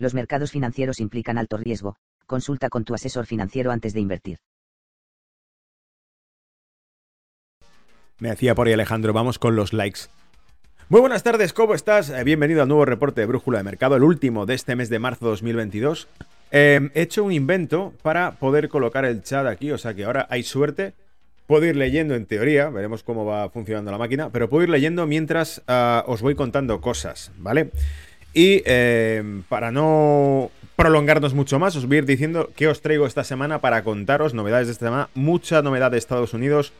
Los mercados financieros implican alto riesgo, consulta con tu asesor financiero antes de invertir. Me hacía por ahí Alejandro, vamos con los likes. Muy buenas tardes, ¿cómo estás? Eh, bienvenido al nuevo reporte de Brújula de Mercado, el último de este mes de marzo 2022. Eh, he hecho un invento para poder colocar el chat aquí, o sea que ahora hay suerte. Puedo ir leyendo en teoría, veremos cómo va funcionando la máquina, pero puedo ir leyendo mientras ah, os voy contando cosas, ¿vale? Y eh, para no prolongarnos mucho más, os voy a ir diciendo qué os traigo esta semana para contaros novedades de esta semana. Mucha novedad de Estados Unidos,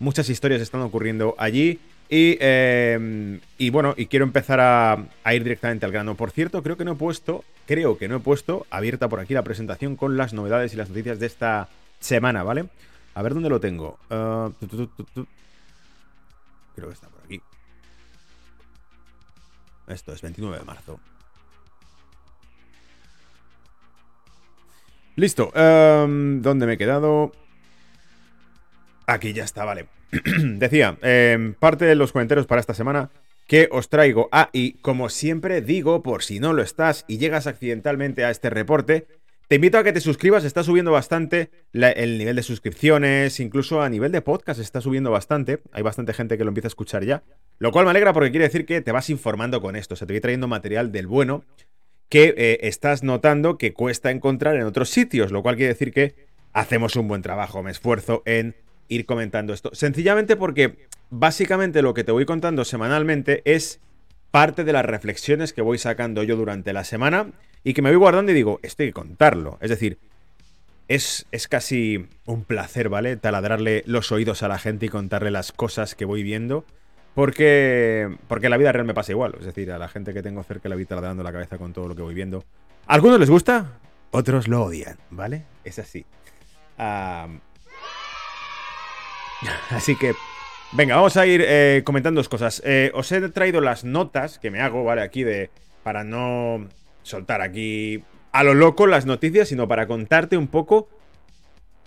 muchas historias están ocurriendo allí. Y, eh, y bueno, y quiero empezar a, ir directamente al grano. Por cierto, creo que no he puesto, creo que no he puesto abierta por aquí la presentación con las novedades y las noticias de esta semana, ¿vale? A ver dónde lo tengo. Tu, creo que está. Esto es 29 de marzo. Listo. Um, ¿Dónde me he quedado? Aquí ya está, vale. Decía, eh, parte de los comentarios para esta semana que os traigo. Ah, y como siempre digo, por si no lo estás y llegas accidentalmente a este reporte, te invito a que te suscribas, está subiendo bastante el nivel de suscripciones, incluso a nivel de podcast está subiendo bastante. Hay bastante gente que lo empieza a escuchar ya. Lo cual me alegra porque quiere decir que te vas informando con esto, o sea, te voy trayendo material del bueno que eh, estás notando que cuesta encontrar en otros sitios, lo cual quiere decir que hacemos un buen trabajo, me esfuerzo en ir comentando esto. Sencillamente porque básicamente lo que te voy contando semanalmente es parte de las reflexiones que voy sacando yo durante la semana y que me voy guardando y digo, esto hay que contarlo. Es decir, es, es, casi un placer, ¿vale? Taladrarle los oídos a la gente y contarle las cosas que voy viendo. Porque, porque la vida real me pasa igual. Es decir, a la gente que tengo cerca la voy taladrando la cabeza con todo lo que voy viendo. ¿A algunos les gusta? Otros lo odian, ¿vale? Es así. Um... Así que, venga, vamos a ir eh, comentando dos cosas. Eh, os he traído las notas que me hago, ¿vale? Aquí de... Para no soltar aquí a lo loco las noticias, sino para contarte un poco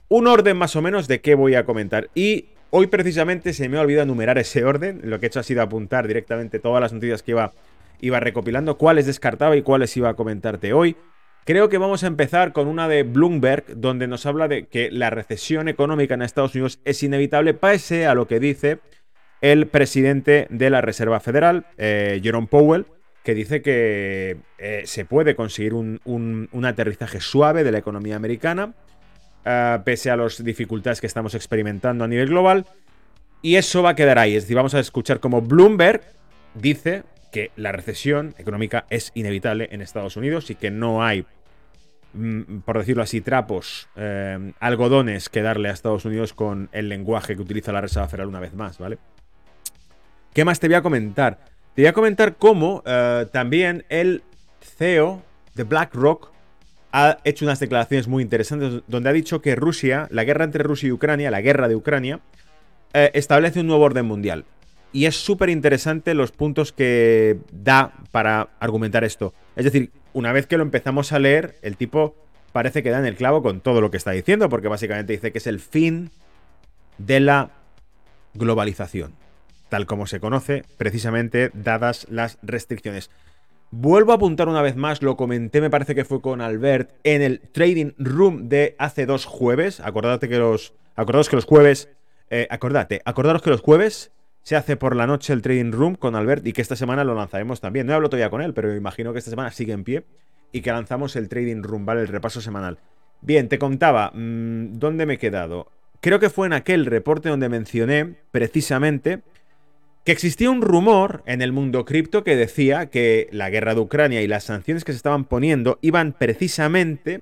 un orden más o menos de qué voy a comentar. Y hoy precisamente se me ha olvidado enumerar ese orden. Lo que he hecho ha sido apuntar directamente todas las noticias que iba, iba recopilando, cuáles descartaba y cuáles iba a comentarte hoy. Creo que vamos a empezar con una de Bloomberg, donde nos habla de que la recesión económica en Estados Unidos es inevitable, pese a lo que dice el presidente de la Reserva Federal, eh, Jerome Powell, que dice que eh, se puede conseguir un, aterrizaje suave de la economía americana, uh, pese a las dificultades que estamos experimentando a nivel global. Y eso va a quedar ahí. Es decir, vamos a escuchar como Bloomberg dice que la recesión económica es inevitable en Estados Unidos y que no hay, por decirlo así, trapos, eh, algodones que darle a Estados Unidos con el lenguaje que utiliza la Reserva Federal una vez más, ¿vale? ¿Qué más te voy a comentar? Te voy a comentar cómo uh, también el CEO de BlackRock ha hecho unas declaraciones muy interesantes donde ha dicho que Rusia, la guerra entre Rusia y Ucrania, la guerra de Ucrania, eh, establece un nuevo orden mundial. Y es súper interesante los puntos que da para argumentar esto. Es decir, una vez que lo empezamos a leer, el tipo parece que da en el clavo con todo lo que está diciendo, porque básicamente dice que es el fin de la globalización tal como se conoce, precisamente dadas las restricciones. Vuelvo a apuntar una vez más, lo comenté, me parece que fue con Albert, en el Trading Room de hace dos jueves. Acordate que los. Acordaos que los jueves. Eh, acordate, acordaros que los jueves se hace por la noche el Trading Room con Albert y que esta semana lo lanzaremos también. No hablo todavía con él, pero imagino que esta semana sigue en pie y que lanzamos el Trading Room, ¿vale? El repaso semanal. Bien, te contaba, mmm, ¿dónde me he quedado? Creo que fue en aquel reporte donde mencioné precisamente que existía un rumor en el mundo cripto que decía que la guerra de Ucrania y las sanciones que se estaban poniendo iban precisamente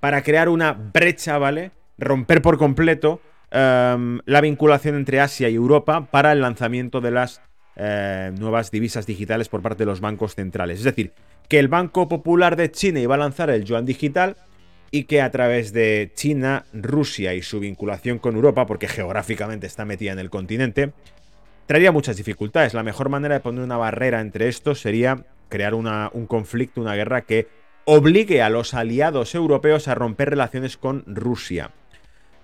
para crear una brecha, ¿vale? Romper por completo um, la vinculación entre Asia y Europa para el lanzamiento de las eh, nuevas divisas digitales por parte de los bancos centrales. Es decir, que el Banco Popular de China iba a lanzar el yuan digital y que a través de China, Rusia y su vinculación con Europa, porque geográficamente está metida en el continente, traería muchas dificultades. La mejor manera de poner una barrera entre estos sería crear un conflicto, una guerra que obligue a los aliados europeos a romper relaciones con Rusia.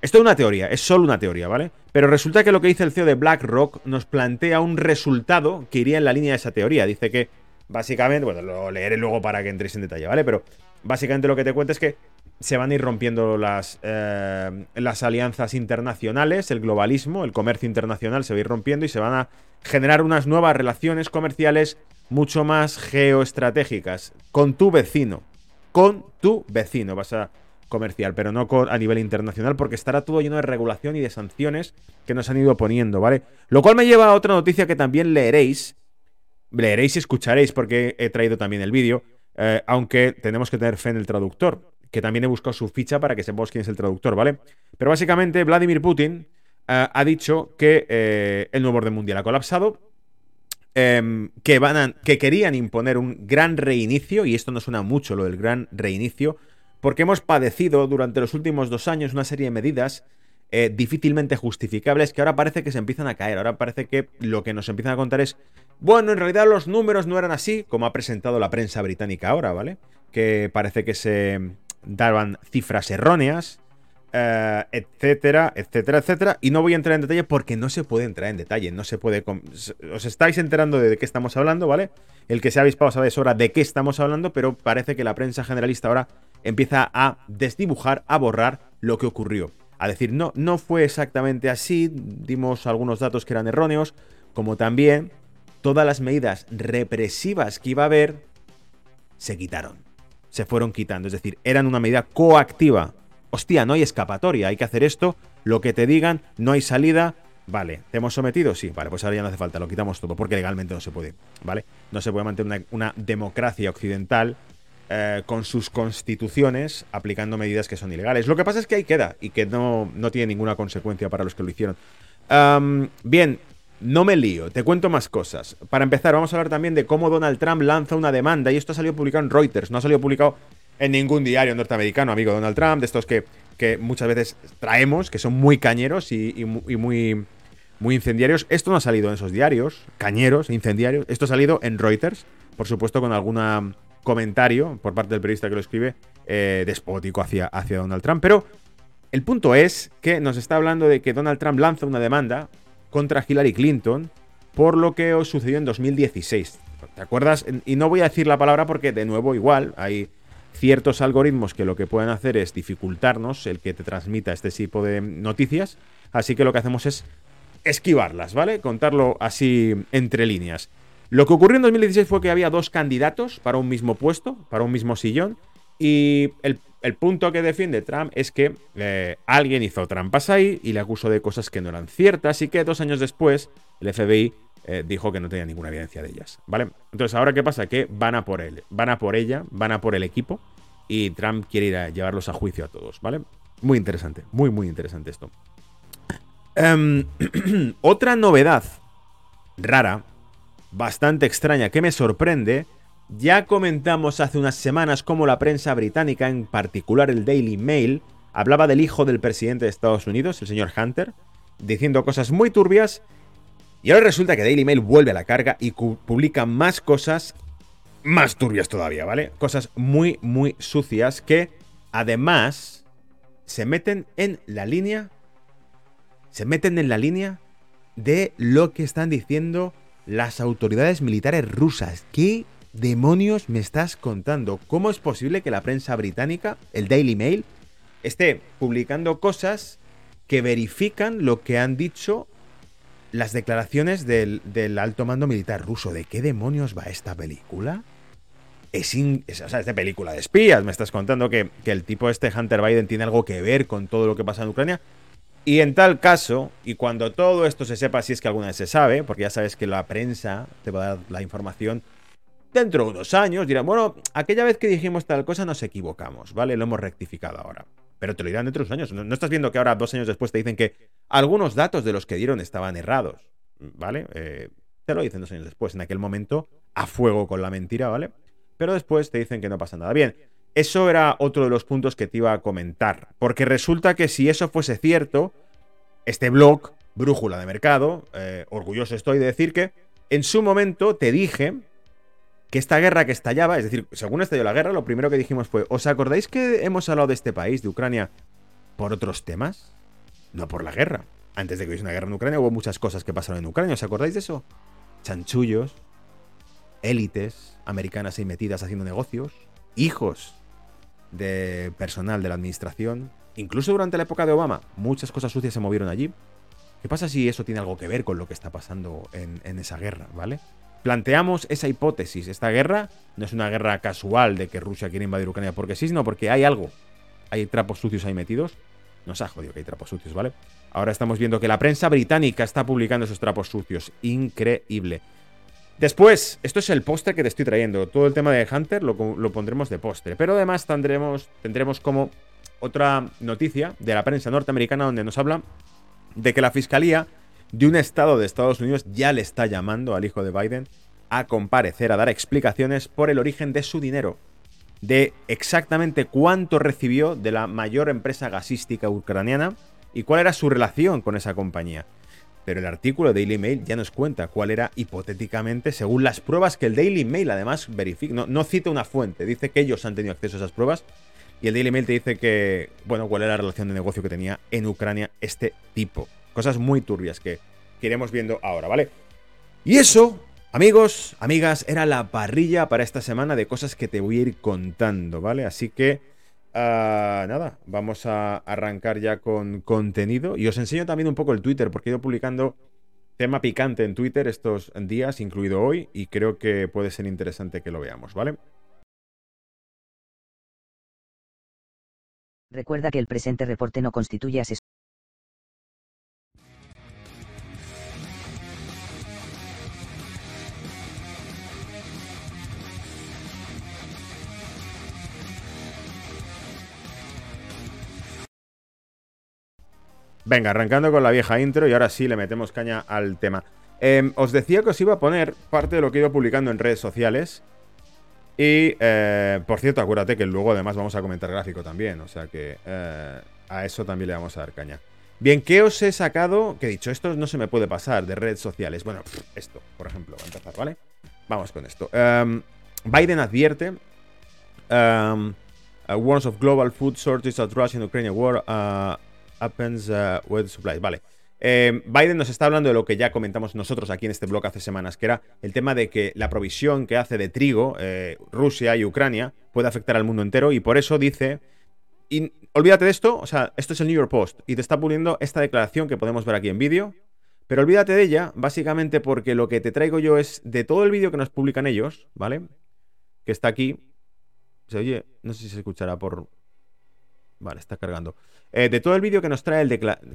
Esto es una teoría, es solo una teoría, ¿vale? Pero resulta que lo que dice el CEO de BlackRock nos plantea un resultado que iría en la línea de esa teoría. Dice que, básicamente, bueno, lo leeré luego para que entréis en detalle, ¿vale? Pero básicamente lo que te cuenta es que se van a ir rompiendo las, eh, las alianzas internacionales, el globalismo, el comercio internacional se va a ir rompiendo y se van a generar unas nuevas relaciones comerciales mucho más geoestratégicas con tu vecino. Con tu vecino. Vas a comercial, pero no a nivel internacional, porque estará todo lleno de regulación y de sanciones que nos han ido poniendo, ¿vale? Lo cual me lleva a otra noticia que también leeréis, leeréis y escucharéis, porque he traído también el vídeo, eh, aunque tenemos que tener fe en el traductor, que también he buscado su ficha para que sepamos quién es el traductor, ¿vale? Pero básicamente Vladimir Putin eh, ha dicho que eh, el nuevo orden mundial ha colapsado, em, que, querían imponer un gran reinicio, y esto no suena mucho lo del gran reinicio, porque hemos padecido durante los últimos dos años una serie de medidas eh, difícilmente justificables que ahora parece que se empiezan a caer. Ahora parece que lo que nos empiezan a contar es, bueno, en realidad los números no eran así, como ha presentado la prensa británica ahora, ¿vale? Que parece que se daban cifras erróneas, eh, etcétera, etcétera, etcétera. Y no voy a entrar en detalle porque no se puede entrar en detalle, no se puede... Os estáis enterando de qué estamos hablando, ¿vale? El que se ha avispado sabe de sobra de qué estamos hablando, pero parece que la prensa generalista ahora empieza a desdibujar, a borrar lo que ocurrió. A decir, no, no fue exactamente así, dimos algunos datos que eran erróneos, como también todas las medidas represivas que iba a haber se quitaron. Se fueron quitando, es decir, eran una medida coactiva. Hostia, no hay escapatoria, hay que hacer esto, lo que te digan, no hay salida, Vale, ¿te hemos sometido? Sí, vale, pues ahora ya no hace falta, lo quitamos todo, porque legalmente no se puede, ¿vale? No se puede mantener una democracia occidental eh, con sus constituciones aplicando medidas que son ilegales. Lo que pasa es que ahí queda y que no, no tiene ninguna consecuencia para los que lo hicieron. bien, no me lío, te cuento más cosas. Para empezar, vamos a hablar también de cómo Donald Trump lanza una demanda y esto ha salido publicado en Reuters, no ha salido publicado en ningún diario norteamericano, amigo Donald Trump, de estos que, que muchas veces traemos, que son muy cañeros y, muy, muy incendiarios. Esto no ha salido en esos diarios, cañeros, incendiarios. Esto ha salido en Reuters, por supuesto con alguna comentario por parte del periodista que lo escribe eh, despótico hacia, hacia Donald Trump. Pero el punto es que nos está hablando de que Donald Trump lanza una demanda contra Hillary Clinton por lo que os sucedió en 2016. ¿Te acuerdas? Y no voy a decir la palabra porque de nuevo igual hay ciertos algoritmos que lo que pueden hacer es dificultarnos el que te transmita este tipo de noticias. Así que lo que hacemos es esquivarlas, ¿vale? Contarlo así entre líneas. Lo que ocurrió en 2016 fue que había dos candidatos para un mismo puesto, para un mismo sillón, y el, punto que defiende Trump es que eh, alguien hizo trampas ahí y le acusó de cosas que no eran ciertas y que dos años después el FBI eh, dijo que no tenía ninguna evidencia de ellas, ¿vale? Entonces, ¿ahora qué pasa? Que van a por él, van a por ella, van a por el equipo y Trump quiere ir a llevarlos a juicio a todos, ¿vale? Muy interesante, muy, muy interesante esto. Em, otra novedad rara bastante extraña que me sorprende. Ya comentamos hace unas semanas cómo la prensa británica, en particular el Daily Mail, hablaba del hijo del presidente de Estados Unidos, el señor Hunter, diciendo cosas muy turbias. Y ahora resulta que Daily Mail vuelve a la carga y publica más cosas más turbias todavía, ¿vale? Cosas muy, muy sucias que además se meten en la línea. Se meten en la línea de lo que están diciendo las autoridades militares rusas. ¿Qué demonios me estás contando? ¿Cómo es posible que la prensa británica, el Daily Mail, esté publicando cosas que verifican lo que han dicho las declaraciones del, alto mando militar ruso? ¿De qué demonios va esta película? Es, es de película de espías. Me estás contando que, que el tipo este Hunter Biden tiene algo que ver con todo lo que pasa en Ucrania. Y en tal caso, y cuando todo esto se sepa, si es que alguna vez se sabe, porque ya sabes que la prensa te va a dar la información dentro de unos años, dirán, bueno, aquella vez que dijimos tal cosa nos equivocamos, ¿vale? Lo hemos rectificado ahora. Pero te lo dirán dentro de unos años. No, estás viendo que ahora, dos años después, te dicen que algunos datos de los que dieron estaban errados, ¿vale? Eh, Te lo dicen dos años después. En aquel momento, a fuego con la mentira, ¿vale? Pero después te dicen que no pasa nada. Bien, eso era otro de los puntos que te iba a comentar. Porque resulta que si eso fuese cierto, este blog, Brújula de Mercado, eh, orgulloso estoy de decir que en su momento te dije que esta guerra que estallaba, es decir, según estalló la guerra, lo primero que dijimos fue, ¿os acordáis que hemos hablado de este país, de Ucrania, por otros temas? No por la guerra. Antes de que hubiese una guerra en Ucrania hubo muchas cosas que pasaron en Ucrania, ¿os acordáis de eso? Chanchullos, élites americanas ahí metidas haciendo negocios, hijos de personal de la administración, incluso durante la época de Obama, muchas cosas sucias se movieron allí. ¿Qué pasa si eso tiene algo que ver con lo que está pasando en, esa guerra, ¿vale? planteamos esa hipótesis. Esta guerra no es una guerra casual de que Rusia quiere invadir Ucrania porque sí, sino porque hay algo. Hay trapos sucios ahí metidos. Nos ha jodido que hay trapos sucios, ¿vale? Ahora estamos viendo que la prensa británica está publicando esos trapos sucios. Increíble. Después, esto es el póster que te estoy trayendo. Todo el tema de Hunter lo, pondremos de póster. Pero además tendremos, tendremos como otra noticia de la prensa norteamericana donde nos habla de que la fiscalía de un estado de Estados Unidos ya le está llamando al hijo de Biden a comparecer, a dar explicaciones por el origen de su dinero, de exactamente cuánto recibió de la mayor empresa gasística ucraniana y cuál era su relación con esa compañía. Pero el artículo de Daily Mail ya nos cuenta cuál era hipotéticamente, según las pruebas que el Daily Mail además verifica, no, no cita una fuente, dice que ellos han tenido acceso a esas pruebas y el Daily Mail te dice que, bueno, cuál era la relación de negocio que tenía en Ucrania este tipo. Cosas muy turbias que, iremos viendo ahora, ¿vale? Y eso, amigos, amigas, era la parrilla para esta semana de cosas que te voy a ir contando, ¿vale? Así que, ah, nada, vamos a arrancar ya con contenido. Y os enseño también un poco el Twitter, porque he ido publicando tema picante en Twitter estos días, incluido hoy, y creo que puede ser interesante que lo veamos, ¿vale? Recuerda que el presente reporte no constituye asesoría Venga, arrancando con la vieja intro y ahora sí le metemos caña al tema. Em, os decía que os iba a poner parte de lo que he ido publicando en redes sociales. Y, eh, por cierto, acuérdate que luego además vamos a comentar gráfico también. O sea que eh, a eso también le vamos a dar caña. Bien, ¿qué os he sacado? Que he dicho, esto no se me puede pasar de redes sociales. Bueno, esto, por ejemplo, va a empezar, ¿vale? Vamos con esto. Em, Biden advierte. Um, of global food shortage at Russia-Ukraine war. Uh, happens uh, with supplies. Vale. Eh, Biden nos está hablando de lo que ya comentamos nosotros aquí en este blog hace semanas, que era el tema de que la provisión que hace de trigo eh, Rusia y Ucrania puede afectar al mundo entero y por eso dice, y olvídate de esto, o sea, esto es el New York Post y te está poniendo esta declaración que podemos ver aquí en vídeo, pero olvídate de ella, básicamente porque lo que te traigo yo es de todo el vídeo que nos publican ellos, ¿vale? Que está aquí. Se oye, no sé si se escuchará por... Vale, está cargando. Eh, de todo el vídeo que nos trae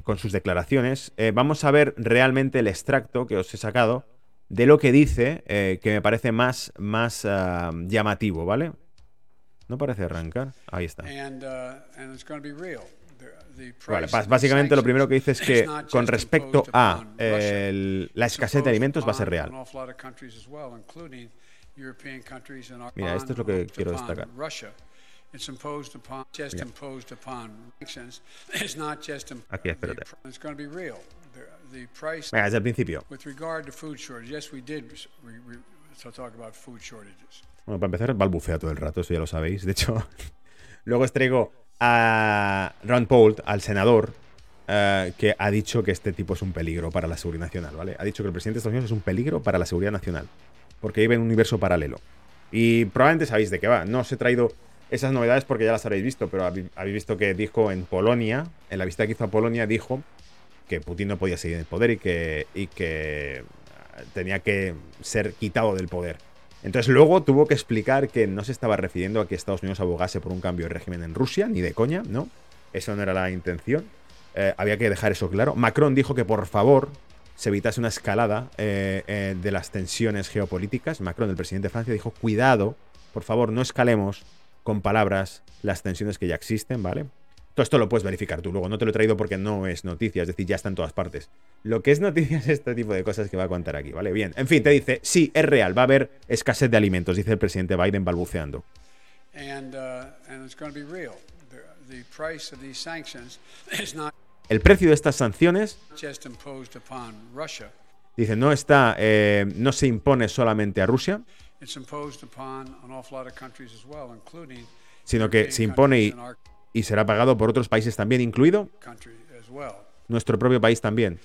con sus declaraciones, eh, vamos a ver realmente el extracto que os he sacado de lo que dice, eh, que me parece más, más ah, llamativo, ¿vale? No parece arrancar. Ahí está. Uh, vale, básicamente lo primero que dice es que con respecto a la escasez de alimentos va a ser real. Mira, esto es lo que quiero destacar. It's imposed upon, just yeah. imposed upon sanctions. It's not just Aquí, espérate. It's going to be real. The, the price. Venga, desde el principio. With regard to food shortage, yes, we did we, we, so talk about food shortages. Bueno, para empezar, balbucea todo el rato, eso ya lo sabéis. De hecho, luego os traigo a Ron Paul, al senador, uh, que ha dicho que este tipo es un peligro para la seguridad nacional, ¿vale? Ha dicho que el presidente de Estados Unidos es un peligro para la seguridad nacional, porque vive en un universo paralelo. Y probablemente sabéis de qué va. No os he traído esas novedades porque ya las habréis visto, pero habéis visto que dijo en Polonia, en la visita que hizo a Polonia, dijo que Putin no podía seguir en el poder y que, y que ah, tenía que ser quitado del poder. Entonces luego tuvo que explicar que no se estaba refiriendo a que Estados Unidos abogase por un cambio de régimen en Rusia, ni de coña, ¿no? Eso no era la intención. Eh, había que dejar eso claro. Macron dijo que por favor se evitase una escalada eh, eh, de las tensiones geopolíticas. Macron, el presidente de Francia, dijo, cuidado, por favor, no escalemos con palabras las tensiones que ya existen, ¿vale? Todo esto lo puedes verificar tú. Luego no te lo he traído porque no es noticia, es decir, ya está en todas partes. Lo que es noticia es este tipo de cosas que va a contar aquí, ¿vale? Bien. En fin, te dice, sí, es real, va a haber escasez de alimentos, dice el presidente Biden balbuceando. El precio de estas sanciones dice no está eh, no se impone solamente a Rusia sino que se impone y, será pagado por otros países también incluido nuestro propio país también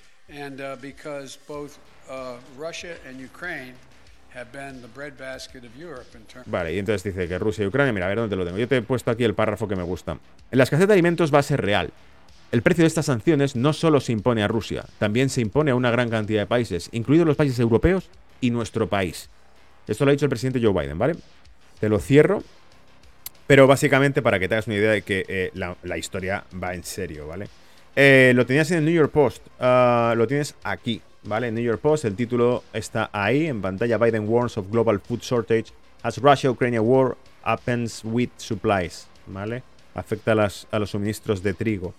Vale, y entonces dice que Rusia y Ucrania, mira, a ver dónde lo tengo. Yo te he puesto aquí el párrafo que me gusta. En la escasez de alimentos va a ser real. El precio de estas sanciones no solo se impone a Rusia, también se impone a una gran cantidad de países, incluidos los países europeos y nuestro país. Esto lo ha dicho el presidente Joe Biden, ¿vale? Te lo cierro, pero básicamente para que te hagas una idea de que eh, la, historia va en serio, ¿vale? Eh, lo tenías en el New York Post, ah, lo tienes aquí, ¿vale? New York Post, el título está ahí en pantalla. Biden warns of global food shortage as Russia-Ukraine war happens with supplies, ¿vale? Afecta a, a los suministros de trigo.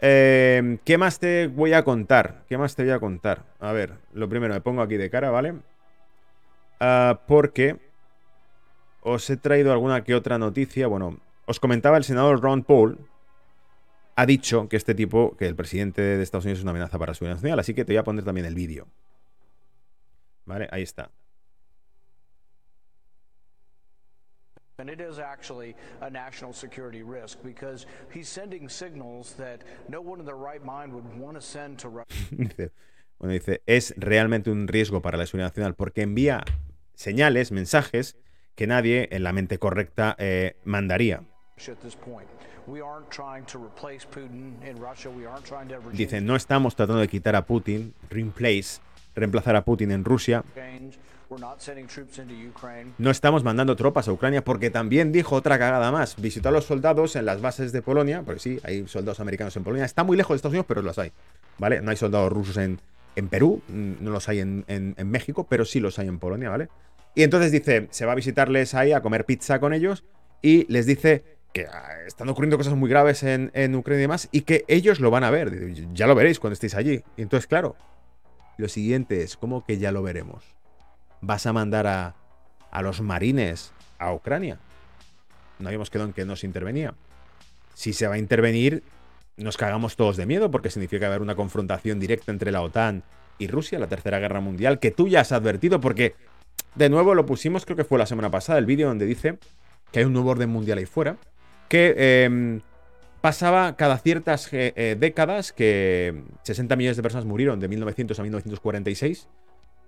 Eh, ¿Qué más te voy a contar? ¿Qué más te voy a contar? A ver, lo primero, me pongo aquí de cara, ¿vale? Ah, porque os he traído alguna que otra noticia. Bueno, os comentaba el senador Ron Paul, ha dicho que este tipo, que el presidente de Estados Unidos es una amenaza para la seguridad nacional, así que te voy a poner también el vídeo. Vale, ahí está. And it is actually a national security risk because he's sending signals that no one in their right mind would want to send to Russia. bueno, dice, es realmente un riesgo para la seguridad nacional porque envía señales, mensajes que nadie en la mente correcta eh, mandaría. Dice, no estamos tratando de quitar a Putin, replace, reemplazar a Putin en Rusia. No estamos mandando tropas a Ucrania porque también dijo otra cagada más. Visitó a los soldados en las bases de Polonia, porque sí, hay soldados americanos en Polonia. Está muy lejos de Estados Unidos, pero los hay. ¿Vale? No hay soldados rusos en, en Perú, no los hay en, en México, pero sí los hay en Polonia, ¿vale? Y entonces dice, se va a visitarles ahí a comer pizza con ellos y les dice que ah, están ocurriendo cosas muy graves en, Ucrania y demás, y que ellos lo van a ver. Ya lo veréis cuando estéis allí. Y entonces, claro, lo siguiente es, ¿cómo que ya lo veremos? ¿Vas a mandar a, a los marines a Ucrania? No habíamos quedado en que no se intervenía. Si se va a intervenir, nos cagamos todos de miedo, porque significa haber una confrontación directa entre la OTAN y Rusia, la Tercera Guerra Mundial, que tú ya has advertido, porque de nuevo lo pusimos, creo que fue la semana pasada, el vídeo donde dice que hay un nuevo orden mundial ahí fuera, que em, pasaba cada ciertas eh, eh, décadas que 60 millones de personas murieron de 1900 a 1946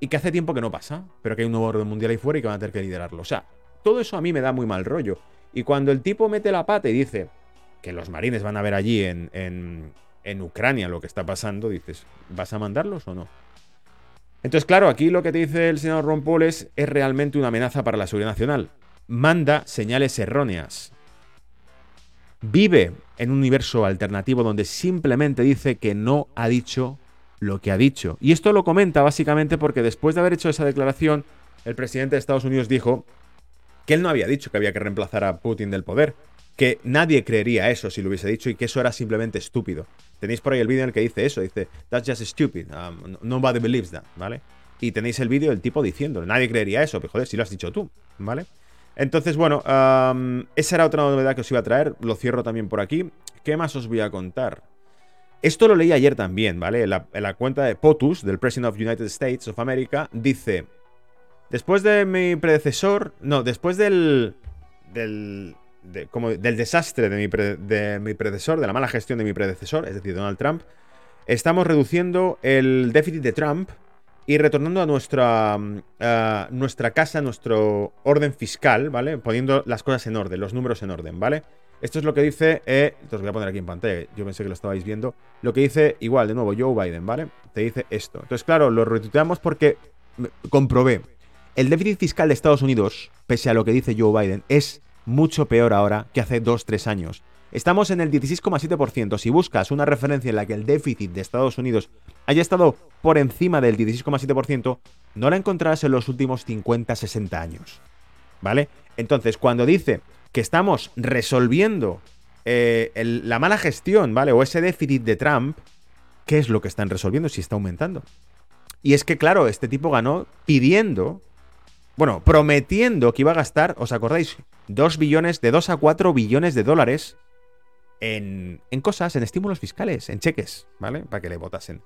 y que hace tiempo que no pasa, pero que hay un nuevo orden mundial ahí fuera y que van a tener que liderarlo. O sea, todo eso a mí me da muy mal rollo. Y cuando el tipo mete la pata y dice que los marines van a ver allí en, en, en Ucrania lo que está pasando, dices, ¿vas a mandarlos o no? Entonces, claro, aquí lo que te dice el señor Ron es, es realmente una amenaza para la seguridad nacional. Manda señales erróneas vive en un universo alternativo donde simplemente dice que no ha dicho lo que ha dicho. Y esto lo comenta básicamente porque después de haber hecho esa declaración, el presidente de Estados Unidos dijo que él no había dicho que había que reemplazar a Putin del poder, que nadie creería eso si lo hubiese dicho y que eso era simplemente estúpido. Tenéis por ahí el vídeo en el que dice eso, dice, that's just stupid, um, nobody believes that, ¿vale? Y tenéis el vídeo del tipo diciendo, nadie creería eso, pero joder, si lo has dicho tú, ¿vale? Entonces, bueno, esa era otra novedad que os iba a traer. Lo cierro también por aquí. ¿Qué más os voy a contar? Esto lo leí ayer también, ¿vale? En la, cuenta de POTUS, del President of United States of America, dice... Después de mi predecesor... No, después del... Del, como del desastre de mi, de mi predecesor, de la mala gestión de mi predecesor, es decir, Donald Trump, estamos reduciendo el déficit de Trump y retornando a nuestra, mm, nuestra casa, nuestro orden fiscal, ¿vale? Poniendo las cosas en orden, los números en orden, ¿vale? Esto es lo que dice, eh, os voy a poner aquí en pantalla, yo pensé que lo estabais viendo, lo que dice, igual, de nuevo, Joe Biden, ¿vale? Te dice esto. Entonces, claro, lo retuiteamos porque comprobé. El déficit fiscal de Estados Unidos, pese a lo que dice Joe Biden, es mucho peor ahora que hace 2-3 años. Estamos en el 16,7%. Si buscas una referencia en la que el déficit de Estados Unidos haya estado por encima del 16,7%, no la encontrarás en los últimos 50-60 años. ¿Vale? Entonces, cuando dice que estamos resolviendo eh, la mala gestión, ¿vale? O ese déficit de Trump, ¿qué es lo que están resolviendo si está aumentando? Y es que, claro, este tipo ganó pidiendo, bueno, prometiendo que iba a gastar, ¿os acordáis? 2 billones, de 2 a 4 billones de dólares en, en cosas, en estímulos fiscales, en cheques, ¿vale? Para que le votasen.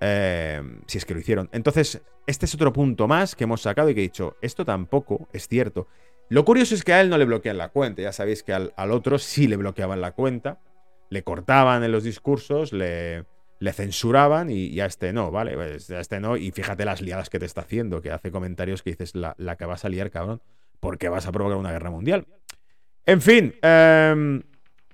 Eh, si es que lo hicieron. Entonces, este es otro punto más que hemos sacado y que he dicho, esto tampoco es cierto. Lo curioso es que a él no le bloquean la cuenta. Ya sabéis que al, otro sí le bloqueaban la cuenta. Le cortaban en los discursos, le, le censuraban y, a este no, ¿vale? Pues a este no. Y fíjate las liadas que te está haciendo, que hace comentarios que dices la, que vas a liar, cabrón, porque vas a provocar una guerra mundial. En fin, em,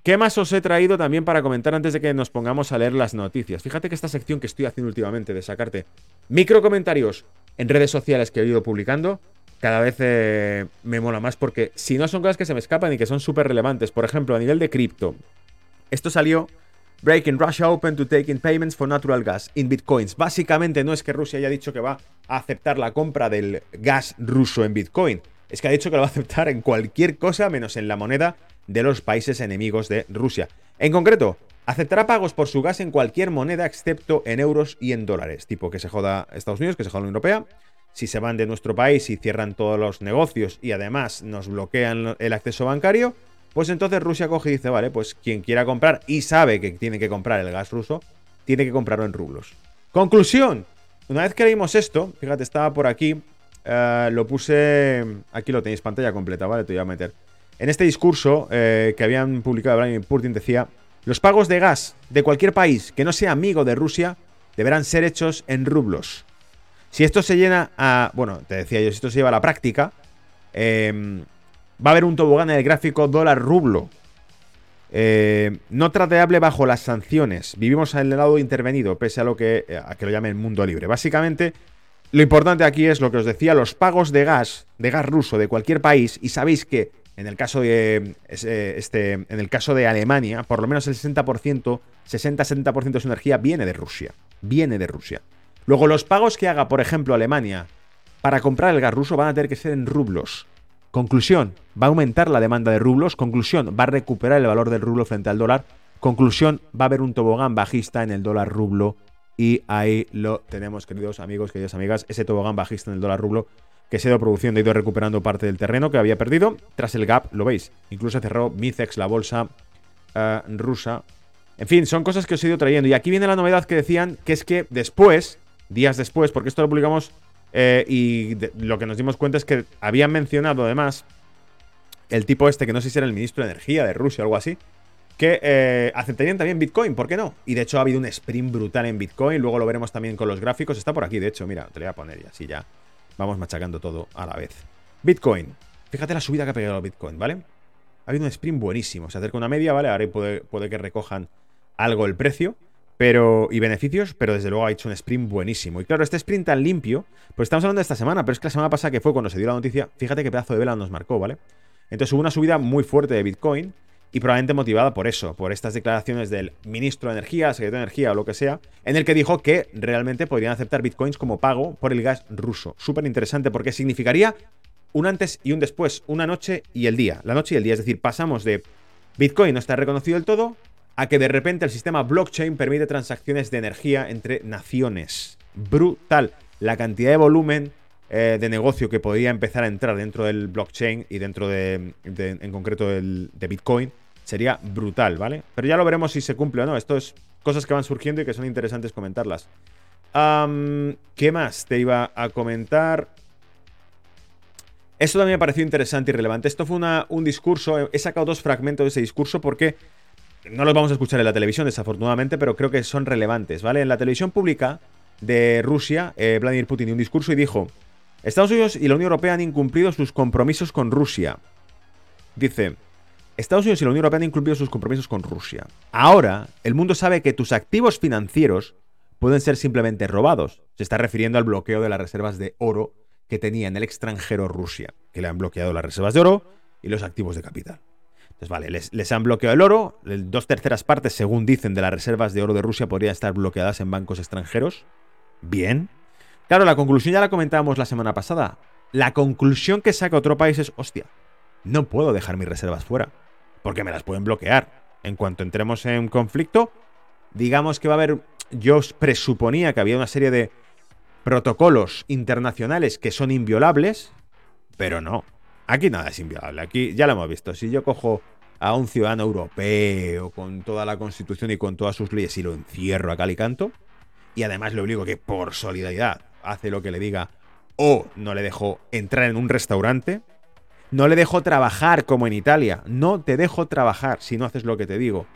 ¿qué más os he traído también para comentar antes de que nos pongamos a leer las noticias? Fíjate que esta sección que estoy haciendo últimamente de sacarte micro comentarios en redes sociales que he ido publicando, cada vez eh, me mola más porque si no son cosas que se me escapan y que son súper relevantes. Por ejemplo, a nivel de cripto. Esto salió Breaking Russia open to taking payments for natural gas in bitcoins. Básicamente no es que Rusia haya dicho que va a aceptar la compra del gas ruso en bitcoin. Es que ha dicho que lo va a aceptar en cualquier cosa menos en la moneda de los países enemigos de Rusia. En concreto, aceptará pagos por su gas en cualquier moneda excepto en euros y en dólares. Tipo que se joda Estados Unidos, que se joda la Unión Europea si se van de nuestro país y cierran todos los negocios y además nos bloquean el acceso bancario, pues entonces Rusia coge y dice, vale, pues quien quiera comprar y sabe que tiene que comprar el gas ruso, tiene que comprarlo en rublos. Conclusión, una vez que leímos esto, fíjate, estaba por aquí, eh, lo puse, aquí lo tenéis pantalla completa, ¿vale? Te voy a meter. En este discurso eh, que habían publicado Vladimir Putin decía, los pagos de gas de cualquier país que no sea amigo de Rusia deberán ser hechos en rublos. Si esto se llena a. Bueno, te decía yo, si esto se lleva a la práctica, em, va a haber un tobogán en el gráfico dólar-rublo. Eh, no trateable bajo las sanciones. Vivimos en el lado intervenido, pese a lo que, a que lo llamen mundo libre. Básicamente, lo importante aquí es lo que os decía: los pagos de gas, de gas ruso de cualquier país. Y sabéis que en el caso de, este, en el caso de Alemania, por lo menos el 60%, 60-70% de su energía viene de Rusia. Viene de Rusia. Luego, los pagos que haga, por ejemplo, Alemania para comprar el gas ruso van a tener que ser en rublos. Conclusión, va a aumentar la demanda de rublos. Conclusión, va a recuperar el valor del rublo frente al dólar. Conclusión, va a haber un tobogán bajista en el dólar rublo. Y ahí lo tenemos, queridos amigos, queridas amigas, ese tobogán bajista en el dólar rublo que se ha ido produciendo, ha ido recuperando parte del terreno que había perdido. Tras el gap, lo veis. Incluso cerró Micex, la bolsa eh, rusa. En fin, son cosas que os he ido trayendo. Y aquí viene la novedad que decían, que es que después días después, porque esto lo publicamos eh, y lo que nos dimos cuenta es que habían mencionado además el tipo este, que no sé si era el ministro de Energía de Rusia o algo así, que eh, aceptarían también Bitcoin, ¿por qué no? Y de hecho ha habido un sprint brutal en Bitcoin, luego lo veremos también con los gráficos, está por aquí, de hecho, mira, te lo voy a poner y así ya vamos machacando todo a la vez. Bitcoin, fíjate la subida que ha pegado Bitcoin, ¿vale? Ha habido un sprint buenísimo, se acerca una media, ¿vale? Ahora puede, puede que recojan algo el precio pero, y beneficios, pero desde luego ha hecho un sprint buenísimo. Y claro, este sprint tan limpio, pues estamos hablando de esta semana, pero es que la semana pasada que fue cuando se dio la noticia, fíjate qué pedazo de vela nos marcó, ¿vale? Entonces hubo una subida muy fuerte de Bitcoin y probablemente motivada por eso, por estas declaraciones del ministro de Energía, secretario de Energía o lo que sea, en el que dijo que realmente podrían aceptar Bitcoins como pago por el gas ruso. Súper interesante porque significaría un antes y un después, una noche y el día. La noche y el día, es decir, pasamos de Bitcoin no está reconocido del todo a que de repente el sistema blockchain permite transacciones de energía entre naciones. Brutal. La cantidad de volumen eh, de negocio que podría empezar a entrar dentro del blockchain y dentro de, en concreto de Bitcoin sería brutal, ¿vale? Pero ya lo veremos si se cumple o no. Esto es cosas que van surgiendo y que son interesantes comentarlas. ¿Qué más te iba a comentar? Esto también me pareció interesante y relevante. Esto fue un discurso. He sacado dos fragmentos de ese discurso porque no los vamos a escuchar en la televisión, desafortunadamente, pero creo que son relevantes, ¿vale? En la televisión pública de Rusia, eh, Vladimir Putin dio un discurso y dijo: Estados Unidos y la Unión Europea han incumplido sus compromisos con Rusia. Dice: Estados Unidos y la Unión Europea han incumplido sus compromisos con Rusia. Ahora, el mundo sabe que tus activos financieros pueden ser simplemente robados. Se está refiriendo al bloqueo de las reservas de oro que tenía en el extranjero Rusia, que le han bloqueado las reservas de oro y los activos de capital. Entonces, vale, les, han bloqueado el oro. Dos terceras partes, según dicen, de las reservas de oro de Rusia podrían estar bloqueadas en bancos extranjeros. Bien. Claro, la conclusión ya la comentábamos la semana pasada. La conclusión que saca otro país es, hostia, no puedo dejar mis reservas fuera, porque me las pueden bloquear. en cuanto entremos en conflicto, digamos que va a haber, yo presuponía que había una serie de protocolos internacionales que son inviolables, pero no. Aquí nada es inviolable, aquí ya lo hemos visto. Si yo cojo a un ciudadano europeo con toda la constitución y con todas sus leyes y lo encierro a cal y canto, y además le obligo que por solidaridad hace lo que le diga o no le dejo entrar en un restaurante, no le dejo trabajar como en Italia, no te dejo trabajar si no haces lo que te digo.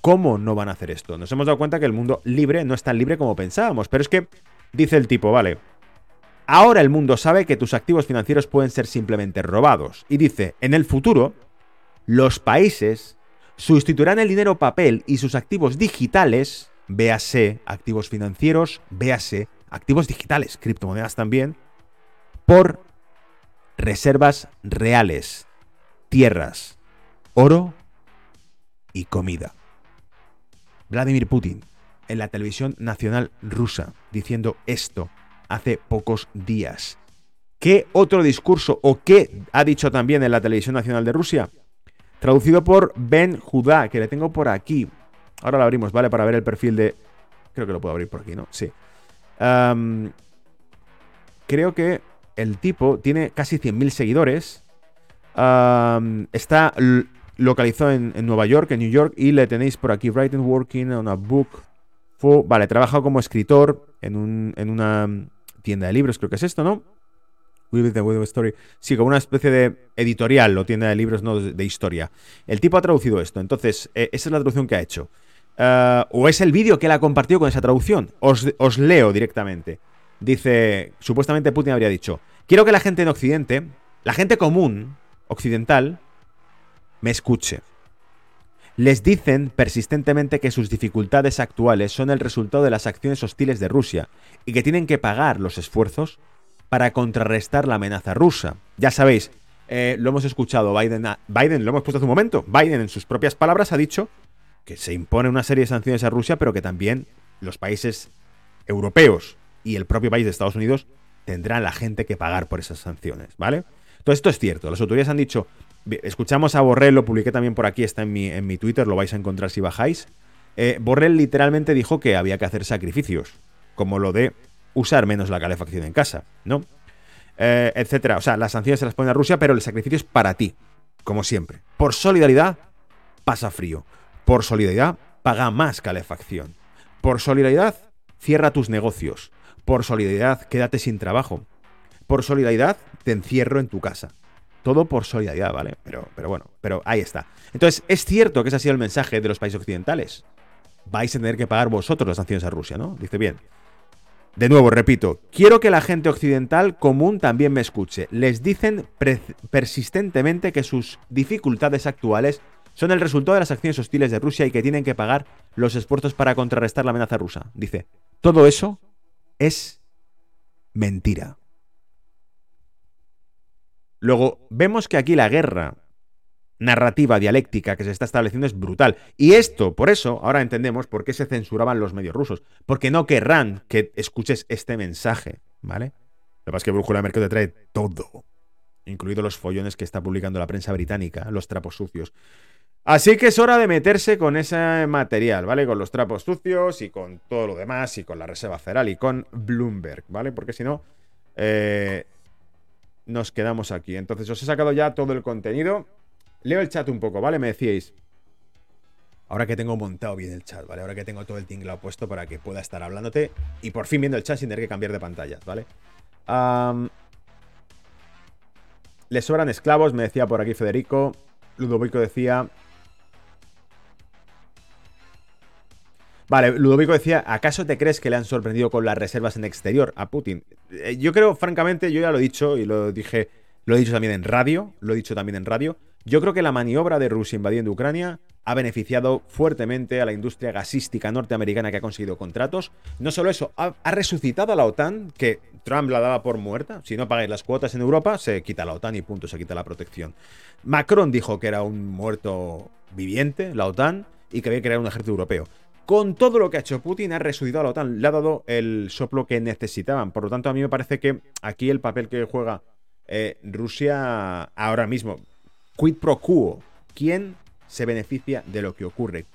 ¿Cómo no van a hacer esto? Nos hemos dado cuenta que el mundo libre no es tan libre como pensábamos, pero es que dice el tipo, vale, ahora el mundo sabe que tus activos financieros pueden ser simplemente robados. Y dice, en el futuro, los países sustituirán el dinero papel y sus activos digitales, véase activos financieros, véase activos digitales, criptomonedas también, por reservas reales, tierras, oro y comida. Vladimir Putin en la televisión nacional rusa diciendo esto hace pocos días. ¿Qué otro discurso o qué ha dicho también en la televisión nacional de Rusia? Traducido por Ben Judá, que le tengo por aquí. Ahora lo abrimos, ¿vale? Para ver el perfil de... Creo que lo puedo abrir por aquí, ¿no? Sí. creo que el tipo tiene casi 100.000 seguidores. está localizado en, Nueva York, en New York, y le tenéis por aquí, Writing Working on a Book. Vale, trabaja como escritor en, un, en una tienda de libros, creo que es esto, ¿no? Story. Sí, como una especie de editorial o tienda de libros, no de, historia. El tipo ha traducido esto, entonces, eh, esa es la traducción que ha hecho. Eh, o es el vídeo que él ha compartido con esa traducción. Os, os leo directamente. Dice, supuestamente Putin habría dicho, quiero que la gente en Occidente, la gente común, occidental, me escuche. Les dicen persistentemente que sus dificultades actuales son el resultado de las acciones hostiles de Rusia y que tienen que pagar los esfuerzos para contrarrestar la amenaza rusa. Ya sabéis, eh, lo hemos escuchado, Biden, Biden lo hemos puesto hace un momento, Biden en sus propias palabras ha dicho que se impone una serie de sanciones a Rusia, pero que también los países europeos y el propio país de Estados Unidos tendrán la gente que pagar por esas sanciones, ¿vale? Todo esto es cierto, las autoridades han dicho, Escuchamos a Borrell, lo publiqué también por aquí, está en mi, en mi Twitter, lo vais a encontrar si bajáis. Eh, Borrell literalmente dijo que había que hacer sacrificios, como lo de usar menos la calefacción en casa, ¿no? Eh, etcétera. O sea, las sanciones se las pone a Rusia, pero el sacrificio es para ti, como siempre. Por solidaridad, pasa frío. Por solidaridad, paga más calefacción. Por solidaridad, cierra tus negocios. Por solidaridad, quédate sin trabajo. Por solidaridad, te encierro en tu casa. Todo por solidaridad, ¿vale? Pero, pero bueno, pero ahí está. Entonces, es cierto que ese ha sido el mensaje de los países occidentales. Vais a tener que pagar vosotros las sanciones a Rusia, ¿no? Dice bien. De nuevo, repito, quiero que la gente occidental común también me escuche. Les dicen persistentemente que sus dificultades actuales son el resultado de las acciones hostiles de Rusia y que tienen que pagar los esfuerzos para contrarrestar la amenaza rusa. Dice, todo eso es mentira. Luego, vemos que aquí la guerra narrativa dialéctica que se está estableciendo es brutal. Y esto, por eso, ahora entendemos por qué se censuraban los medios rusos. Porque no querrán que escuches este mensaje, ¿vale? Lo que pasa es que Brújula Mercado te trae todo, incluidos los follones que está publicando la prensa británica, los trapos sucios. Así que es hora de meterse con ese material, ¿vale? Con los trapos sucios y con todo lo demás y con la reserva federal y con Bloomberg, ¿vale? Porque si no, eh, nos quedamos aquí. Entonces os he sacado ya todo el contenido. Leo el chat un poco, ¿vale? Me decíais. Ahora que tengo montado bien el chat, ¿vale? Ahora que tengo todo el tinglado puesto para que pueda estar hablándote y por fin viendo el chat sin tener que cambiar de pantalla, ¿vale? Le sobran esclavos, me decía por aquí Federico. Ludovico decía, Vale, Ludovico decía, ¿acaso te crees que le han sorprendido con las reservas en exterior a Putin? Eh, yo creo, francamente, yo ya lo he dicho y lo dije, lo he dicho también en radio, lo he dicho también en radio. Yo creo que la maniobra de Rusia invadiendo Ucrania ha beneficiado fuertemente a la industria gasística norteamericana que ha conseguido contratos. No solo eso, ha, resucitado a la OTAN, que Trump la daba por muerta. Si no pagáis las cuotas en Europa, se quita la OTAN y punto, se quita la protección. Macron dijo que era un muerto viviente, la OTAN, y que había que crear un ejército europeo con todo lo que ha hecho Putin, ha resucitado a la OTAN, le ha dado el soplo que necesitaban. Por lo tanto, a mí me parece que aquí el papel que juega eh, Rusia ahora mismo, quid pro quo, ¿quién se beneficia de lo que ocurre.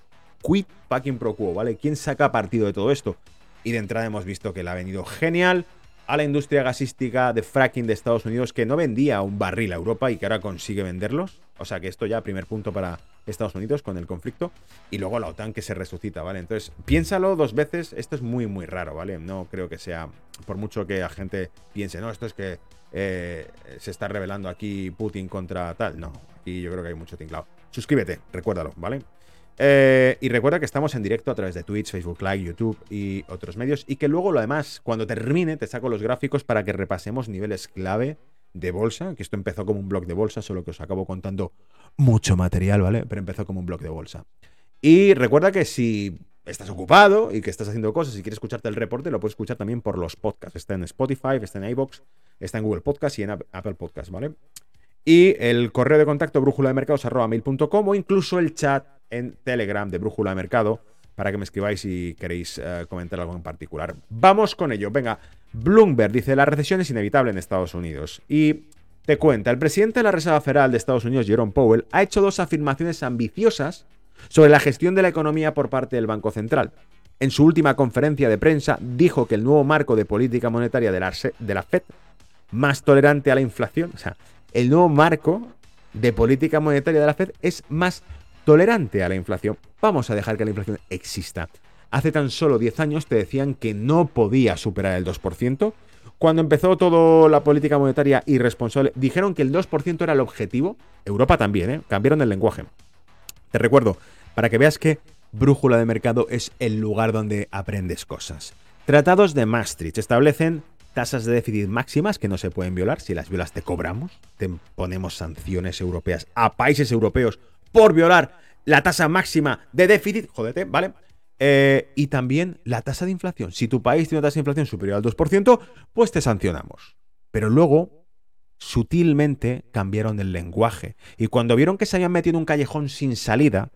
Quid fucking pro quo, ¿vale? ¿Quién saca partido de todo esto? Y de entrada hemos visto que le ha venido genial a la industria gasística de fracking de Estados Unidos que no vendía un barril a Europa y que ahora consigue venderlos. O sea que esto ya, primer punto para Estados Unidos con el conflicto. Y luego la OTAN que se resucita, ¿vale? Entonces, piénsalo dos veces. Esto es muy, muy raro, ¿vale? No creo que sea, por mucho que la gente piense, no, esto es que eh, se está revelando aquí Putin contra tal. No, aquí yo creo que hay mucho tinglado. Suscríbete, recuérdalo, ¿vale? Eh, y recuerda que estamos en directo a través de Twitch, Facebook Live, YouTube y otros medios. Y que luego lo demás, cuando termine, te saco los gráficos para que repasemos niveles clave de bolsa. Que esto empezó como un blog de bolsa, solo que os acabo contando mucho material, ¿vale? Pero empezó como un blog de bolsa. Y recuerda que si estás ocupado y que estás haciendo cosas y quieres escucharte el reporte, lo puedes escuchar también por los podcasts. Está en Spotify, está en iBox, está en Google Podcast y en Apple Podcast, ¿vale? Y el correo de contacto brújula de mercados mail.com o incluso el chat en Telegram de Brújula de Mercado para que me escribáis si queréis eh, comentar algo en particular. Vamos con ello. Venga, Bloomberg dice la recesión es inevitable en Estados Unidos. Y te cuenta, el presidente de la Reserva Federal de Estados Unidos, Jerome Powell, ha hecho dos afirmaciones ambiciosas sobre la gestión de la economía por parte del Banco Central. En su última conferencia de prensa dijo que el nuevo marco de política monetaria de la, de la Fed, más tolerante a la inflación, o sea, el nuevo marco de política monetaria de la Fed es más tolerante a la inflación. Vamos a dejar que la inflación exista. Hace tan solo 10 años te decían que no podía superar el 2%. Cuando empezó toda la política monetaria irresponsable, dijeron que el 2% era el objetivo. Europa también, ¿eh? Cambiaron el lenguaje. Te recuerdo, para que veas que Brújula de Mercado es el lugar donde aprendes cosas. Tratados de Maastricht establecen tasas de déficit máximas que no se pueden violar. Si las violas te cobramos, te ponemos sanciones europeas a países europeos por violar la tasa máxima de déficit, jódete, ¿vale? Eh, y también la tasa de inflación. Si tu país tiene una tasa de inflación superior al 2%, pues te sancionamos. Pero luego, sutilmente cambiaron el lenguaje. Y cuando vieron que se habían metido en un callejón sin salida,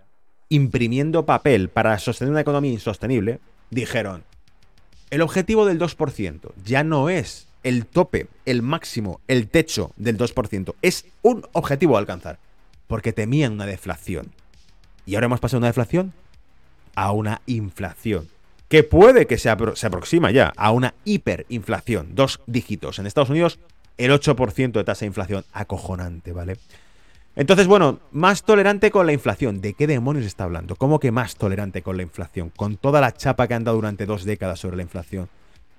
imprimiendo papel para sostener una economía insostenible, dijeron, el objetivo del 2% ya no es el tope, el máximo, el techo del 2%, es un objetivo a alcanzar porque temían una deflación. Y ahora hemos pasado de una deflación a una inflación. Que puede que se, se aproxima ya a una hiperinflación. Dos dígitos. En Estados Unidos, el 8% de tasa de inflación. Acojonante, ¿vale? Entonces, bueno, más tolerante con la inflación. ¿De qué demonios está hablando? ¿Cómo que más tolerante con la inflación? Con toda la chapa que han dado durante dos décadas sobre la inflación.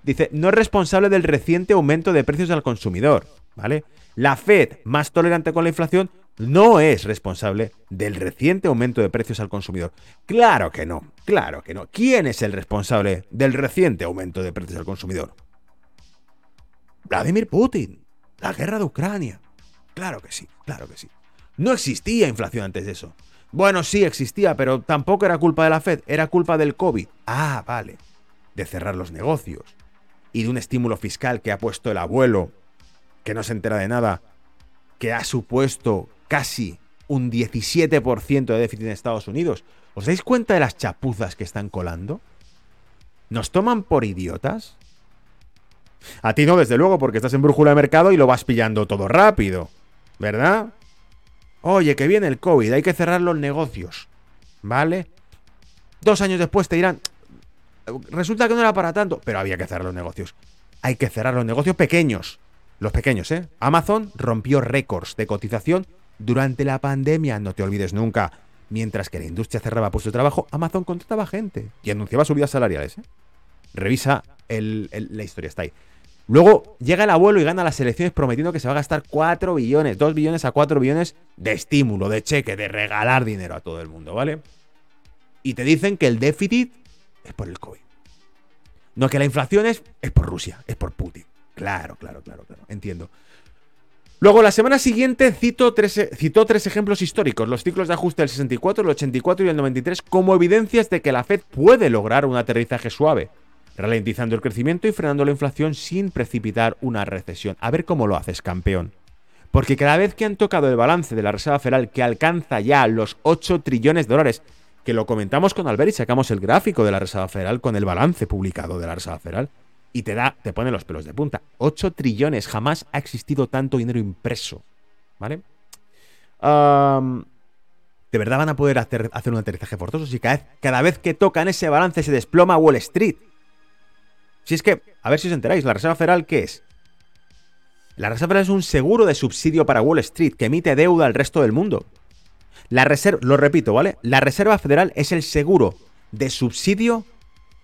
Dice, no es responsable del reciente aumento de precios al consumidor, ¿vale? La Fed, más tolerante con la inflación, no es responsable del reciente aumento de precios al consumidor. Claro que no, claro que no. ¿Quién es el responsable del reciente aumento de precios al consumidor? Vladimir Putin, la guerra de Ucrania. Claro que sí, claro que sí. No existía inflación antes de eso. Bueno, sí existía, pero tampoco era culpa de la Fed, era culpa del COVID. Ah, vale. De cerrar los negocios. Y de un estímulo fiscal que ha puesto el abuelo, que no se entera de nada, que ha supuesto casi un 17% de déficit en Estados Unidos. ¿Os dais cuenta de las chapuzas que están colando? ¿Nos toman por idiotas? A ti no, desde luego, porque estás en brújula de mercado y lo vas pillando todo rápido. ¿Verdad? Oye, que viene el COVID, hay que cerrar los negocios. ¿Vale? Dos años después te dirán, resulta que no era para tanto, pero había que cerrar los negocios. Hay que cerrar los negocios pequeños. Los pequeños, ¿eh? Amazon rompió récords de cotización durante la pandemia, no te olvides nunca. Mientras que la industria cerraba puestos de trabajo, Amazon contrataba gente y anunciaba subidas salariales. ¿eh? Revisa la historia, está ahí. Luego llega el abuelo y gana las elecciones prometiendo que se va a gastar 4 billones, 2 billones a 4 billones de estímulo, de cheque, de regalar dinero a todo el mundo, ¿vale? Y te dicen que el déficit es por el COVID. No que la inflación es, es por Rusia, es por Putin. Claro, claro, claro, claro. Entiendo. Luego, la semana siguiente citó tres, citó tres ejemplos históricos, los ciclos de ajuste del 64, el 84 y el 93, como evidencias de que la Fed puede lograr un aterrizaje suave, ralentizando el crecimiento y frenando la inflación sin precipitar una recesión. A ver cómo lo haces, campeón. Porque cada vez que han tocado el balance de la Reserva Federal, que alcanza ya los 8 trillones de dólares, que lo comentamos con Albert y sacamos el gráfico de la Reserva Federal con el balance publicado de la Reserva Federal, y te da, te pone los pelos de punta. 8 trillones, jamás ha existido tanto dinero impreso. ¿Vale? ¿De verdad van a poder hacer, hacer un aterrizaje forzoso si cada vez, cada vez que tocan ese balance se desploma Wall Street? Si es que, a ver si os enteráis, ¿la Reserva Federal qué es? La Reserva Federal es un seguro de subsidio para Wall Street que emite deuda al resto del mundo. La reserva, lo repito, ¿vale? La Reserva Federal es el seguro de subsidio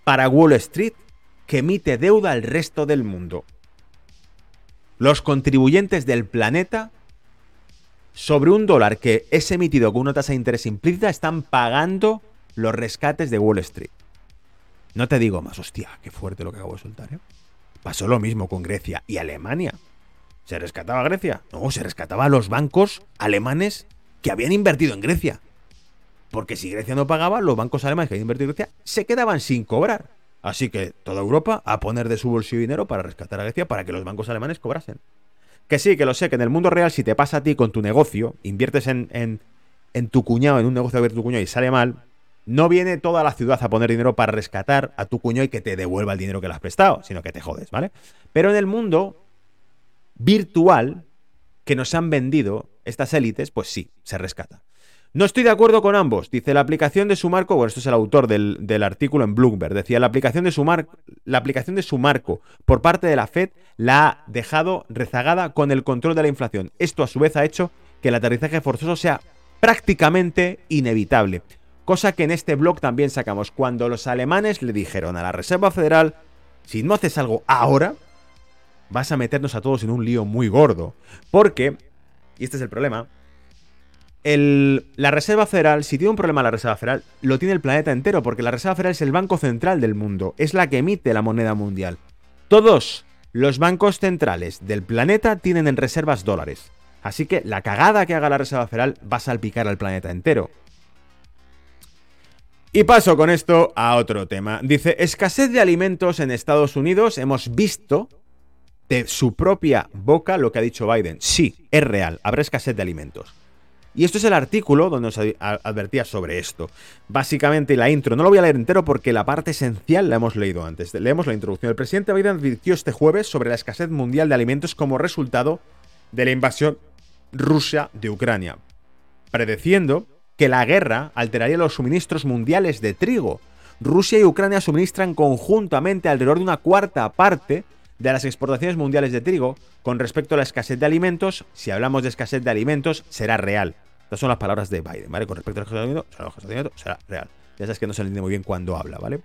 para Wall Street que emite deuda al resto del mundo. Los contribuyentes del planeta sobre un dólar que es emitido con una tasa de interés implícita están pagando los rescates de Wall Street. No te digo más, hostia, qué fuerte lo que acabo de soltar, ¿eh? Pasó lo mismo con Grecia y Alemania. ¿Se rescataba Grecia? No, se rescataba a los bancos alemanes que habían invertido en Grecia. Porque si Grecia no pagaba, los bancos alemanes que habían invertido en Grecia se quedaban sin cobrar. Así que toda Europa a poner de su bolsillo dinero para rescatar a Grecia para que los bancos alemanes cobrasen. Que sí, que lo sé, que en el mundo real, si te pasa a ti con tu negocio, inviertes en, en, tu cuñado, en un negocio de tu cuñado y sale mal, no viene toda la ciudad a poner dinero para rescatar a tu cuñado y que te devuelva el dinero que le has prestado, sino que te jodes, ¿vale? Pero en el mundo virtual que nos han vendido estas élites, pues sí, se rescata. No estoy de acuerdo con ambos. Dice la aplicación de su marco, bueno, esto es el autor del, artículo en Bloomberg, decía la aplicación, de su la aplicación de su marco por parte de la Fed la ha dejado rezagada con el control de la inflación. Esto a su vez ha hecho que el aterrizaje forzoso sea prácticamente inevitable. Cosa que en este blog también sacamos. Cuando los alemanes le dijeron a la Reserva Federal, si no haces algo ahora, vas a meternos a todos en un lío muy gordo. Porque, y este es el problema, la Reserva Federal, si tiene un problema la Reserva Federal, lo tiene el planeta entero, porque la Reserva Federal es el banco central del mundo, es la que emite la moneda mundial. Todos los bancos centrales del planeta tienen en reservas dólares. Así que la cagada que haga la Reserva Federal va a salpicar al planeta entero. Y paso con esto a otro tema. Dice, escasez de alimentos en Estados Unidos. Hemos visto de su propia boca lo que ha dicho Biden. Sí, es real, habrá escasez de alimentos. Y esto es el artículo donde nos advertía sobre esto. Básicamente la intro, no lo voy a leer entero porque la parte esencial la hemos leído antes. Leemos la introducción. El presidente Biden advirtió este jueves sobre la escasez mundial de alimentos como resultado de la invasión rusa de Ucrania, predeciendo que la guerra alteraría los suministros mundiales de trigo. Rusia y Ucrania suministran conjuntamente alrededor de una cuarta parte de las exportaciones mundiales de trigo con respecto a la escasez de alimentos. Si hablamos de escasez de alimentos, será real. Estas son las palabras de Biden, ¿vale? Con respecto a la escasez de alimentos, será, real. Ya sabes que no se entiende muy bien cuando habla, ¿vale?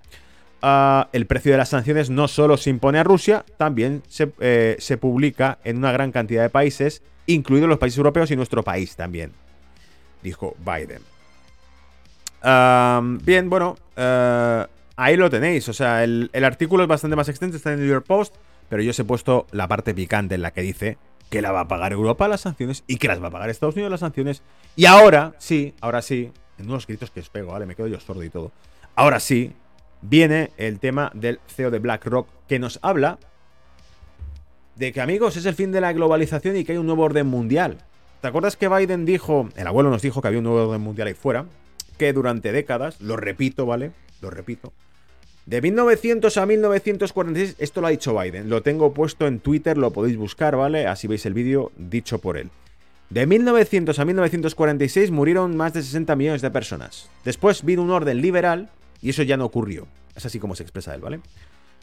Ah, el precio de las sanciones no solo se impone a Rusia, también se, eh, publica en una gran cantidad de países, incluidos los países europeos y nuestro país también, dijo Biden. bien, bueno, eh, ahí lo tenéis. O sea, el, el, artículo es bastante más extenso, está en el New York Post pero yo os he puesto la parte picante en la que dice que la va a pagar Europa las sanciones y que las va a pagar Estados Unidos las sanciones. Y ahora, sí, ahora sí, en unos gritos que os pego, ¿vale? Me quedo yo sordo y todo. Ahora sí, viene el tema del CEO de BlackRock que nos habla de que, amigos, es el fin de la globalización y que hay un nuevo orden mundial. ¿Te acuerdas que Biden dijo, el abuelo nos dijo que había un nuevo orden mundial ahí fuera? Que durante décadas, lo repito, ¿vale? Lo repito, de 1900 a 1946, esto lo ha dicho Biden. Lo tengo puesto en Twitter, lo podéis buscar, ¿vale? Así veis el vídeo dicho por él. De 1900 a 1946 murieron más de 60 millones de personas. Después vino un orden liberal y eso ya no ocurrió. Es así como se expresa él, ¿vale?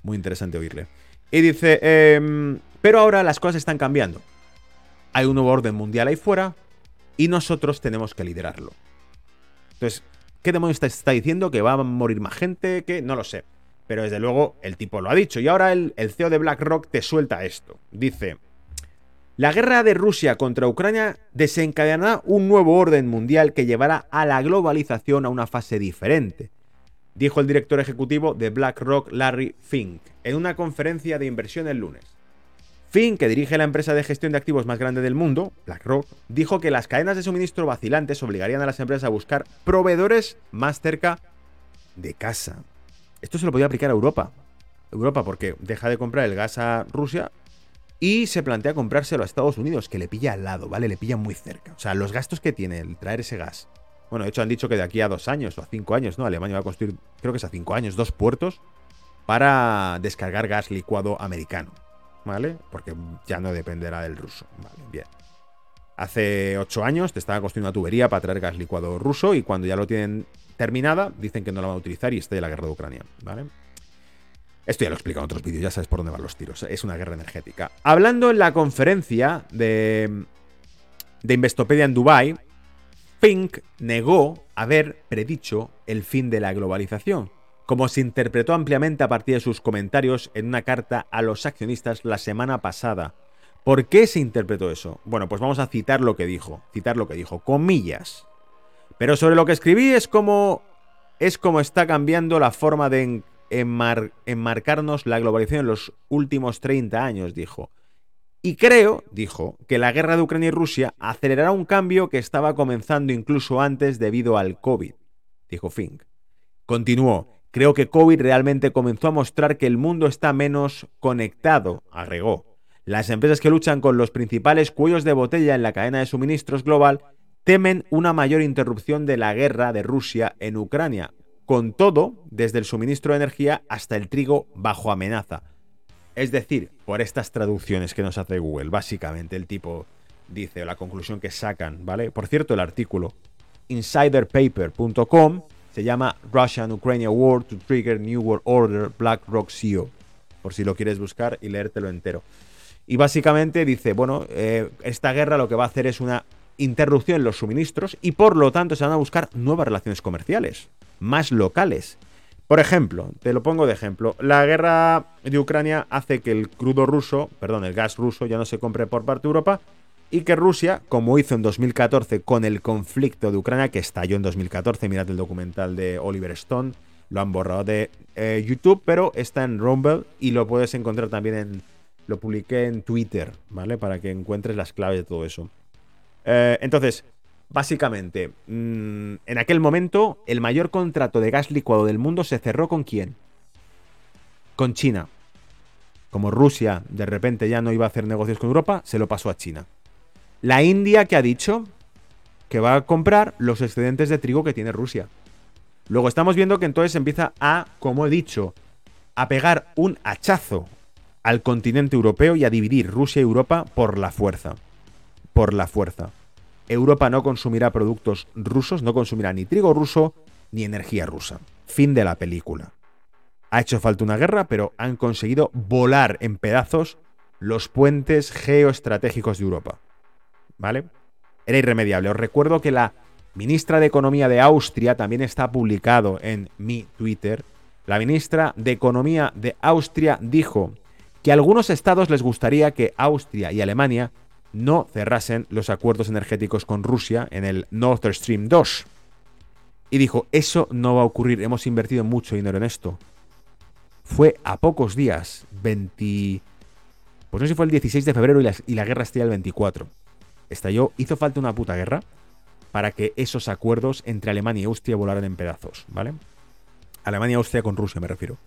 Muy interesante oírle. Y dice, em, pero ahora las cosas están cambiando. Hay un nuevo orden mundial ahí fuera y nosotros tenemos que liderarlo. Entonces, ¿Qué demonios está, diciendo? ¿Que va a morir más gente? Que no lo sé. Pero desde luego el tipo lo ha dicho. Y ahora el, el CEO de BlackRock te suelta esto. Dice, la guerra de Rusia contra Ucrania desencadenará un nuevo orden mundial que llevará a la globalización a una fase diferente, dijo el director ejecutivo de BlackRock, Larry Fink, en una conferencia de inversión el lunes. Finn, que dirige la empresa de gestión de activos más grande del mundo, BlackRock, dijo que las cadenas de suministro vacilantes obligarían a las empresas a buscar proveedores más cerca de casa. Esto se lo podía aplicar a Europa. Europa porque deja de comprar el gas a Rusia y se plantea comprárselo a Estados Unidos, que le pilla al lado, ¿vale? Le pilla muy cerca. O sea, los gastos que tiene el traer ese gas. Bueno, de hecho han dicho que de aquí a dos años o a cinco años, ¿no? Alemania va a construir, creo que es a cinco años, dos puertos para descargar gas licuado americano. ¿Vale? Porque ya no dependerá del ruso, ¿vale? Bien. Hace ocho años te estaban construyendo una tubería para traer gas licuado ruso y cuando ya lo tienen terminada, dicen que no la van a utilizar y está la guerra de Ucrania, ¿vale? Esto ya lo he explicado en otros vídeos, ya sabes por dónde van los tiros. Es una guerra energética. Hablando en la conferencia de, de Investopedia en Dubai, Fink negó haber predicho el fin de la globalización, como se interpretó ampliamente a partir de sus comentarios en una carta a los accionistas la semana pasada. ¿Por qué se interpretó eso? Bueno, pues vamos a citar lo que dijo, citar lo que dijo, comillas. Pero sobre lo que escribí es como es como está cambiando la forma de enmarcarnos la globalización en los últimos 30 años, dijo. Y creo, dijo, que la guerra de Ucrania y Rusia acelerará un cambio que estaba comenzando incluso antes debido al COVID, dijo Fink. Continuó, creo que COVID realmente comenzó a mostrar que el mundo está menos conectado, agregó. Las empresas que luchan con los principales cuellos de botella en la cadena de suministros global temen una mayor interrupción de la guerra de Rusia en Ucrania, con todo, desde el suministro de energía hasta el trigo bajo amenaza. Es decir, por estas traducciones que nos hace Google, básicamente el tipo dice, o la conclusión que sacan, ¿vale? Por cierto, el artículo insiderpaper.com se llama Russian-Ukraine War to Trigger New World Order BlackRock CEO, por si lo quieres buscar y leértelo entero. Y básicamente dice, bueno, eh, esta guerra lo que va a hacer es una interrupción en los suministros y por lo tanto se van a buscar nuevas relaciones comerciales, más locales. Por ejemplo, te lo pongo de ejemplo, la guerra de Ucrania hace que el crudo ruso, perdón, el gas ruso ya no se compre por parte de Europa y que Rusia, como hizo en 2014 con el conflicto de Ucrania, que estalló en 2014, mirad el documental de Oliver Stone, lo han borrado de eh, YouTube, pero está en Rumble y lo puedes encontrar también en... Lo publiqué en Twitter, ¿vale? Para que encuentres las claves de todo eso. Eh, entonces, Básicamente, mm, en aquel momento, el mayor contrato de gas licuado del mundo se cerró con quién? Con China. Como Rusia de repente ya no iba a hacer negocios con Europa, se lo pasó a China. La India que ha dicho que va a comprar los excedentes de trigo que tiene Rusia. Luego estamos viendo que entonces empieza a, como he dicho, a pegar un hachazo al continente europeo y a dividir Rusia y Europa por la fuerza. Por la fuerza. Europa no consumirá productos rusos, no consumirá ni trigo ruso ni energía rusa. Fin de la película. Ha hecho falta una guerra, pero han conseguido volar en pedazos los puentes geoestratégicos de Europa. ¿Vale? Era irremediable. Os recuerdo que la ministra de Economía de Austria también está publicado en mi Twitter. La ministra de Economía de Austria dijo que a algunos estados les gustaría que Austria y Alemania no cerrasen los acuerdos energéticos con Rusia en el Nord Stream 2. Y dijo, eso no va a ocurrir, hemos invertido mucho dinero en esto. Fue a pocos días, 20... Pues no sé si fue el 16 de febrero y la, guerra estalló el 24. Estalló, hizo falta una puta guerra para que esos acuerdos entre Alemania y Austria volaran en pedazos, ¿vale? Alemania y Austria con Rusia me refiero.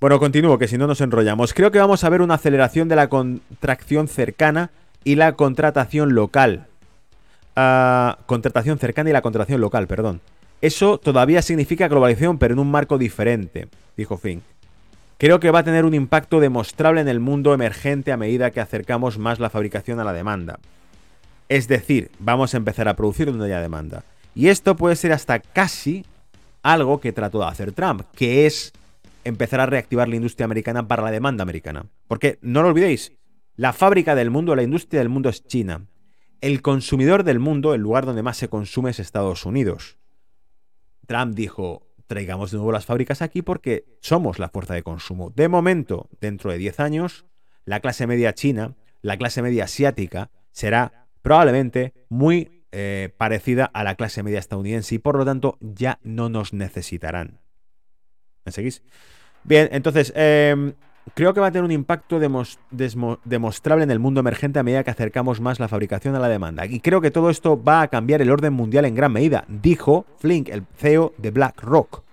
Bueno, continúo, que si no nos enrollamos. Creo que vamos a ver una aceleración de la contracción cercana y la contratación local. Ah, contratación cercana y la contratación local, perdón. Eso todavía significa globalización, pero en un marco diferente, dijo Fink. Creo que va a tener un impacto demostrable en el mundo emergente a medida que acercamos más la fabricación a la demanda. Es decir, vamos a empezar a producir donde haya demanda. Y esto puede ser hasta casi algo que trató de hacer Trump, que es empezar a reactivar la industria americana para la demanda americana. Porque no lo olvidéis, la fábrica del mundo, la industria del mundo es China. El consumidor del mundo, el lugar donde más se consume es Estados Unidos. Trump dijo, traigamos de nuevo las fábricas aquí porque somos la fuerza de consumo. De momento, dentro de 10 años, la clase media china, la clase media asiática, será probablemente muy eh, parecida a la clase media estadounidense y por lo tanto ya no nos necesitarán. ¿Me seguís? Bien, entonces, em, creo que va a tener un impacto demostrable en el mundo emergente a medida que acercamos más la fabricación a la demanda. Y creo que todo esto va a cambiar el orden mundial en gran medida, dijo Flink, el CEO de BlackRock.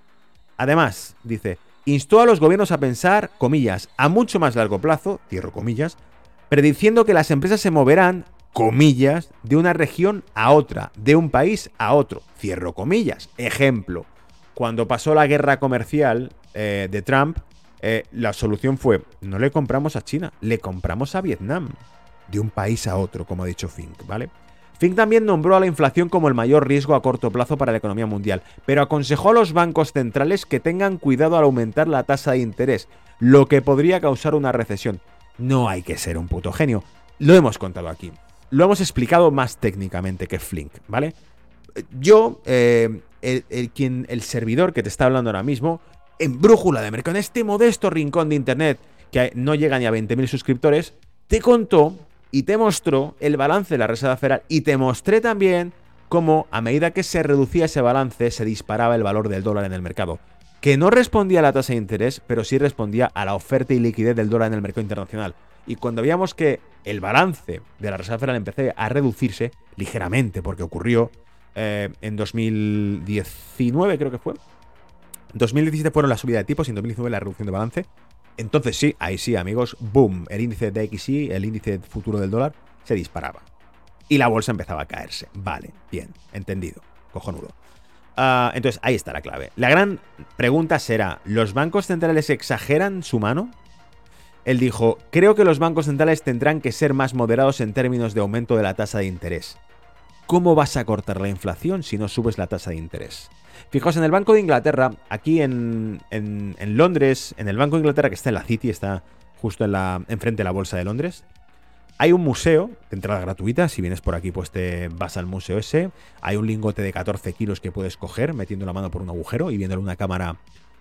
Además, dice, instó a los gobiernos a pensar, comillas, a mucho más largo plazo, cierro comillas, prediciendo que las empresas se moverán, comillas, de una región a otra, de un país a otro, cierro comillas. Ejemplo, cuando pasó la guerra comercial eh, de Trump, eh, la solución fue, no le compramos a China, le compramos a Vietnam. De un país a otro, como ha dicho Fink, ¿vale? Fink también nombró a la inflación como el mayor riesgo a corto plazo para la economía mundial, pero aconsejó a los bancos centrales que tengan cuidado al aumentar la tasa de interés, lo que podría causar una recesión. No hay que ser un puto genio. Lo hemos contado aquí. Lo hemos explicado más técnicamente que Flink, ¿vale? Yo, eh, el, quien, el servidor que te está hablando ahora mismo, en Brújula de Mercado, en este modesto rincón de internet que no llega ni a 20.000 suscriptores, te contó y te mostró el balance de la Reserva Federal y te mostré también cómo a medida que se reducía ese balance se disparaba el valor del dólar en el mercado que no respondía a la tasa de interés, pero sí respondía a la oferta y liquidez del dólar en el mercado internacional. Y cuando veíamos que el balance de la Reserva Federal empezó a reducirse ligeramente, porque ocurrió eh, en 2019, creo que fue. En 2017 fueron la subida de tipos y en 2019 la reducción de balance. Entonces sí, ahí sí, amigos, boom, el índice de XY, el índice futuro del dólar, se disparaba. Y la bolsa empezaba a caerse. Vale, bien, entendido, cojonudo. Ah, entonces, ahí está la clave. La gran pregunta será, ¿los bancos centrales exageran su mano? Él dijo, creo que los bancos centrales tendrán que ser más moderados en términos de aumento de la tasa de interés. ¿Cómo vas a cortar la inflación si no subes la tasa de interés? Fijaos, en el Banco de Inglaterra, aquí en, Londres, en el Banco de Inglaterra que está en la City, está justo en la, enfrente de la Bolsa de Londres, hay un museo de entrada gratuita, si vienes por aquí pues te vas al museo ese. Hay un lingote de 14 kilos que puedes coger metiendo la mano por un agujero y viéndole una cámara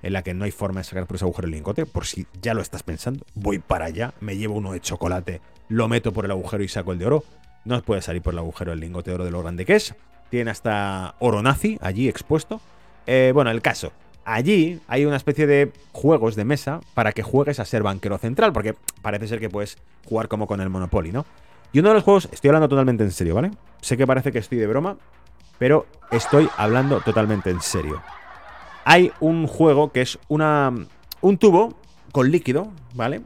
en la que no hay forma de sacar por ese agujero el lingote, por si ya lo estás pensando. Voy para allá, me llevo uno de chocolate, lo meto por el agujero y saco el de oro. No puede salir por el agujero el lingote de oro de lo grande que es. Tiene hasta oro nazi allí expuesto. Eh, bueno, el caso. Allí hay una especie de juegos de mesa para que juegues a ser banquero central, porque parece ser que puedes jugar como con el Monopoly, ¿no? Y uno de los juegos, estoy hablando totalmente en serio, ¿vale? Sé que parece que estoy de broma, pero estoy hablando totalmente en serio. Hay un juego que es una, un tubo con líquido, ¿vale?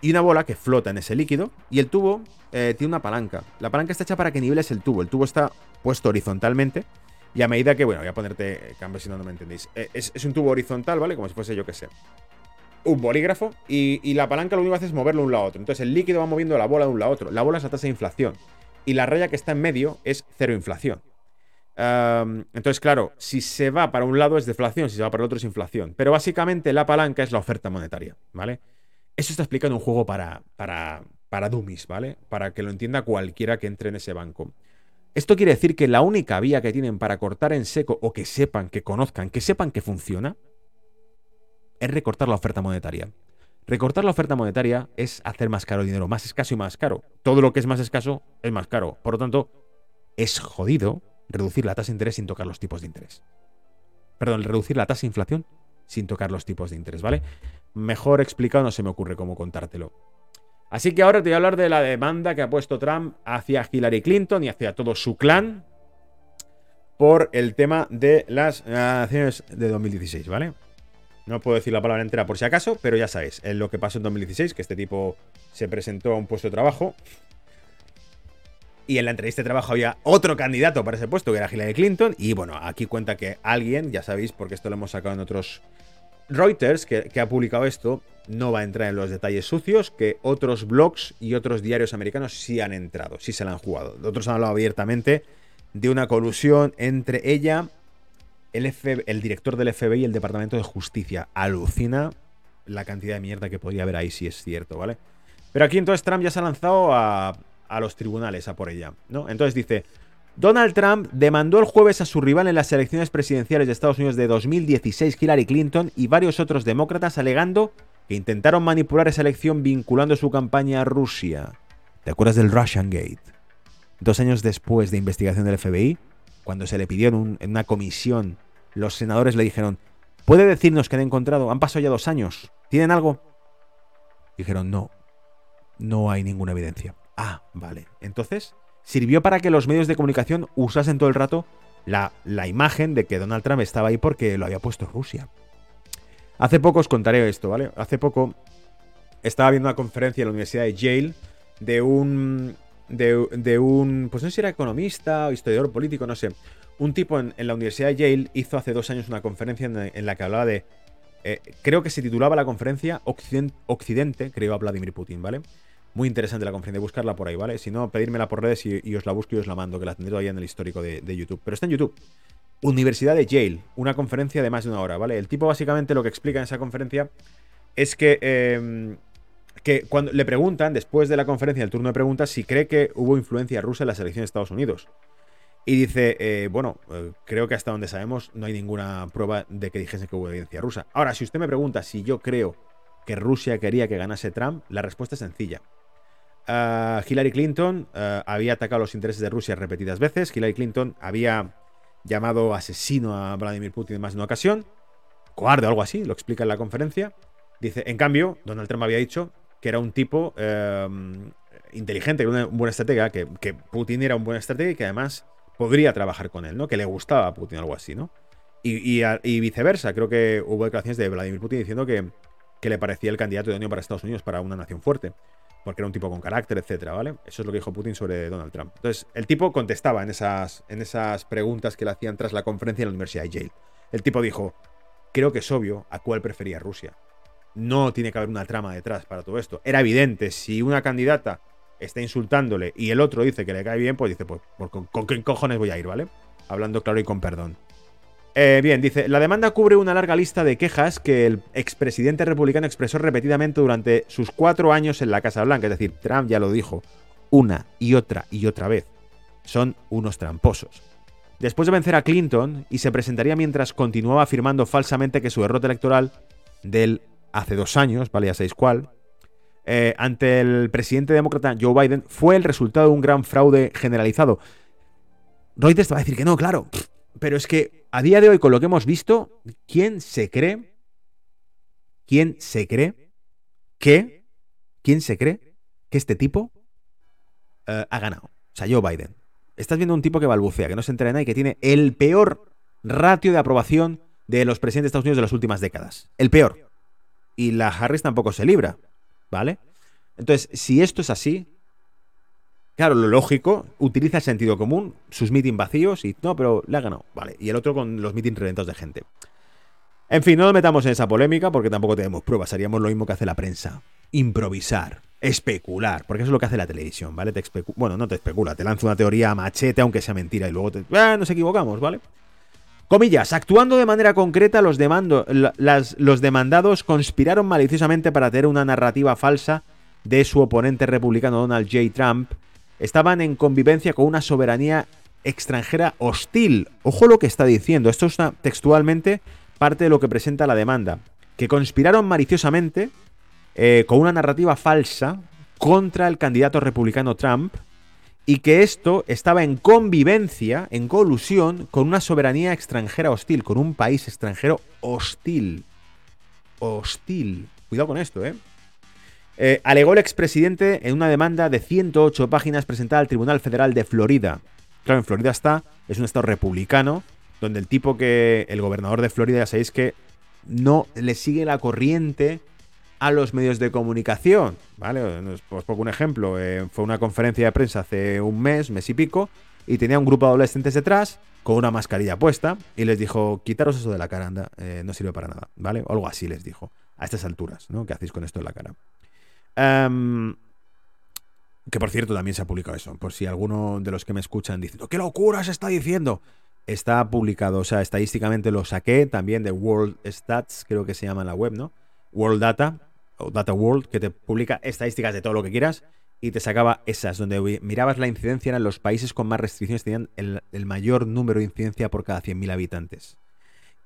y una bola que flota en ese líquido. Y el tubo eh, tiene una palanca. La palanca está hecha para que niveles el tubo. El tubo está puesto horizontalmente y a medida que, bueno, voy a ponerte cambio si no, no me entendéis. Eh, es, un tubo horizontal, ¿vale? Como si fuese, yo que sé, un bolígrafo. Y, la palanca lo único que hace es moverlo de un lado a otro. Entonces el líquido va moviendo la bola de un lado a otro. La bola es la tasa de inflación. Y la raya que está en medio es cero inflación. Entonces, claro, si se va para un lado es deflación, si se va para el otro es inflación. Pero básicamente la palanca es la oferta monetaria, ¿vale? Eso está explicando un juego para, para, para dummies, ¿vale? Para que lo entienda cualquiera que entre en ese banco. Esto quiere decir que la única vía que tienen para cortar en seco o que sepan, que conozcan, que sepan que funciona, es recortar la oferta monetaria. Recortar la oferta monetaria es hacer más caro el dinero, más escaso y más caro. Todo lo que es más escaso es más caro. Por lo tanto, es jodido reducir la tasa de interés sin tocar los tipos de interés. Perdón, reducir la tasa de inflación sin tocar los tipos de interés, ¿vale? Mejor explicado no se me ocurre cómo contártelo. Así que ahora te voy a hablar de la demanda que ha puesto Trump hacia Hillary Clinton y hacia todo su clan por el tema de las elecciones de 2016, ¿vale? No puedo decir la palabra entera por si acaso, pero ya sabéis, lo que pasó en 2016, que este tipo se presentó a un puesto de trabajo y en la entrevista de trabajo había otro candidato para ese puesto, que era Hillary Clinton, y bueno, aquí cuenta que alguien, ya sabéis, porque esto lo hemos sacado en otros Reuters, que, ha publicado esto, no va a entrar en los detalles sucios, que otros blogs y otros diarios americanos sí han entrado, sí se la han jugado. Otros han hablado abiertamente de una colusión entre ella, el, el director del FBI y el Departamento de Justicia. Alucina la cantidad de mierda que podría haber ahí si es cierto, ¿vale? Pero aquí entonces Trump ya se ha lanzado a, a los tribunales a por ella, ¿no? Entonces dice, Donald Trump demandó el jueves a su rival en las elecciones presidenciales de Estados Unidos de 2016, Hillary Clinton, y varios otros demócratas alegando que intentaron manipular esa elección vinculando su campaña a Rusia. ¿Te acuerdas del Russian Gate? Dos años después de investigación del FBI, cuando se le pidió en, una comisión, los senadores le dijeron, ¿puede decirnos qué han encontrado? Han pasado ya dos años. ¿Tienen algo? Dijeron, no, no hay ninguna evidencia. Ah, vale. Entonces, sirvió para que los medios de comunicación usasen todo el rato la, imagen de que Donald Trump estaba ahí porque lo había puesto Rusia. Hace poco os contaré esto, ¿vale? Hace poco estaba viendo una conferencia en la Universidad de Yale de un. De, un. Pues no sé si era economista o historiador político, no sé. Un tipo en, la Universidad de Yale hizo hace dos años una conferencia en, la que hablaba de. Eh, creo que se titulaba la conferencia Occidente, Occidente, creo a Vladimir Putin, ¿vale? Muy interesante la conferencia, buscarla por ahí, ¿vale? Si no, pedírmela por redes y, os la busco y os la mando, que la tendré ahí en el histórico de, YouTube. Pero está en YouTube. Universidad de Yale, una conferencia de más de una hora, ¿vale? El tipo básicamente lo que explica en esa conferencia es que, em, que cuando le preguntan, después de la conferencia, el turno de preguntas, si cree que hubo influencia rusa en la selección de Estados Unidos. Y dice, eh, bueno, eh, creo que hasta donde sabemos no hay ninguna prueba de que dijese que hubo evidencia rusa. Ahora, si usted me pregunta si yo creo que Rusia quería que ganase Trump, la respuesta es sencilla. Hillary Clinton ah, había atacado los intereses de Rusia repetidas veces. Hillary Clinton había llamado asesino a Vladimir Putin en más de una ocasión. Cobarde o algo así, lo explica en la conferencia. Dice, en cambio, Donald Trump había dicho que era un tipo em, inteligente, que era un buen estratega, que, Putin era un buen estratega y que además podría trabajar con él, ¿no? Que le gustaba a Putin, algo así, ¿no? Y, viceversa, creo que hubo declaraciones de Vladimir Putin diciendo que, que le parecía el candidato idóneo para Estados Unidos, para una nación fuerte porque era un tipo con carácter, etcétera, ¿vale? Eso es lo que dijo Putin sobre Donald Trump. Entonces, el tipo contestaba en esas, en esas preguntas que le hacían tras la conferencia en la Universidad de Yale. El tipo dijo, creo que es obvio a cuál prefería Rusia. No tiene que haber una trama detrás para todo esto. Era evidente, si una candidata está insultándole y el otro dice que le cae bien, pues dice, pues, ¿con, con qué cojones voy a ir, ¿vale? Hablando claro y con perdón. Eh, bien, dice, la demanda cubre una larga lista de quejas que el expresidente republicano expresó repetidamente durante sus cuatro años en la Casa Blanca. Es decir, Trump ya lo dijo una y otra y otra vez. Son unos tramposos. Después de vencer a Clinton, y se presentaría mientras continuaba afirmando falsamente que su derrota electoral del hace dos años, vale, ya sabéis cuál, eh, ante el presidente demócrata Joe Biden fue el resultado de un gran fraude generalizado. Reuters te va a decir que no, claro. Pero es que a día de hoy, con lo que hemos visto, ¿quién se cree? ¿Quién se cree que? ¿Quién se cree que este tipo eh, ha ganado? O sea, Joe Biden. Estás viendo un tipo que balbucea, que no se entrena y que tiene el peor ratio de aprobación de los presidentes de Estados Unidos de las últimas décadas. El peor. Y la Harris tampoco se libra. ¿Vale? Entonces, si esto es así, Claro, lo lógico, utiliza el sentido común, sus meetings vacíos y no, pero le ha ganado. Vale, y el otro con los meetings reventados de gente. En fin, no nos metamos en esa polémica porque tampoco tenemos pruebas. Haríamos lo mismo que hace la prensa. Improvisar, especular, porque eso es lo que hace la televisión, ¿vale? Te bueno, no te especula, te lanza una teoría machete aunque sea mentira y luego te... ¡Ah, nos equivocamos, ¿vale? Comillas, actuando de manera concreta, los, demando, los demandados conspiraron maliciosamente para tener una narrativa falsa de su oponente republicano Donald J. Trump estaban en convivencia con una soberanía extranjera hostil. Ojo lo que está diciendo, esto es textualmente parte de lo que presenta la demanda, que conspiraron maliciosamente eh, con una narrativa falsa contra el candidato republicano Trump y que esto estaba en convivencia, en colusión con una soberanía extranjera hostil, con un país extranjero hostil. Hostil. Cuidado con esto, ¿eh? Eh, alegó el expresidente en una demanda de 108 páginas presentada al Tribunal Federal de Florida. Claro, en Florida está, es un estado republicano, donde el tipo que, el gobernador de Florida, ya sabéis que no le sigue la corriente a los medios de comunicación. ¿Vale? Os pongo un ejemplo. Eh, fue una conferencia de prensa hace un mes, mes y pico, y tenía un grupo de adolescentes detrás con una mascarilla puesta y les dijo, quitaros eso de la cara, anda, eh, no sirve para nada, ¿vale? O algo así les dijo, a estas alturas, ¿no? ¿Qué hacéis con esto en la cara? Em, que por cierto también se ha publicado eso. Por si alguno de los que me escuchan diciendo, ¡qué locura se está diciendo! Está publicado, o sea, estadísticamente lo saqué también de World Stats, creo que se llama en la web, ¿no? World Data, o Data World, que te publica estadísticas de todo lo que quieras y te sacaba esas, donde mirabas la incidencia en los países con más restricciones, tenían el, mayor número de incidencia por cada 100.000 habitantes.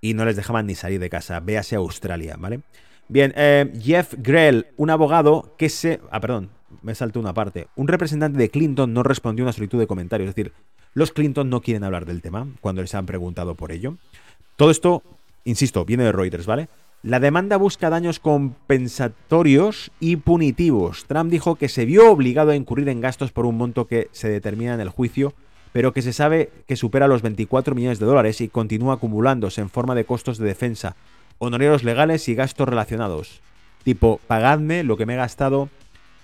Y no les dejaban ni salir de casa. Véase Australia, ¿vale? Bien, eh, Jeff Grell, un abogado que se... Ah, perdón, me saltó una parte. Un representante de Clinton no respondió a una solicitud de comentarios. Es decir, los Clinton no quieren hablar del tema cuando les han preguntado por ello. Todo esto, insisto, viene de Reuters, ¿vale? La demanda busca daños compensatorios y punitivos. Trump dijo que se vio obligado a incurrir en gastos por un monto que se determina en el juicio, pero que se sabe que supera los 24 millones de dólares y continúa acumulándose en forma de costos de defensa, honorarios legales y gastos relacionados. Tipo, pagadme lo que me he gastado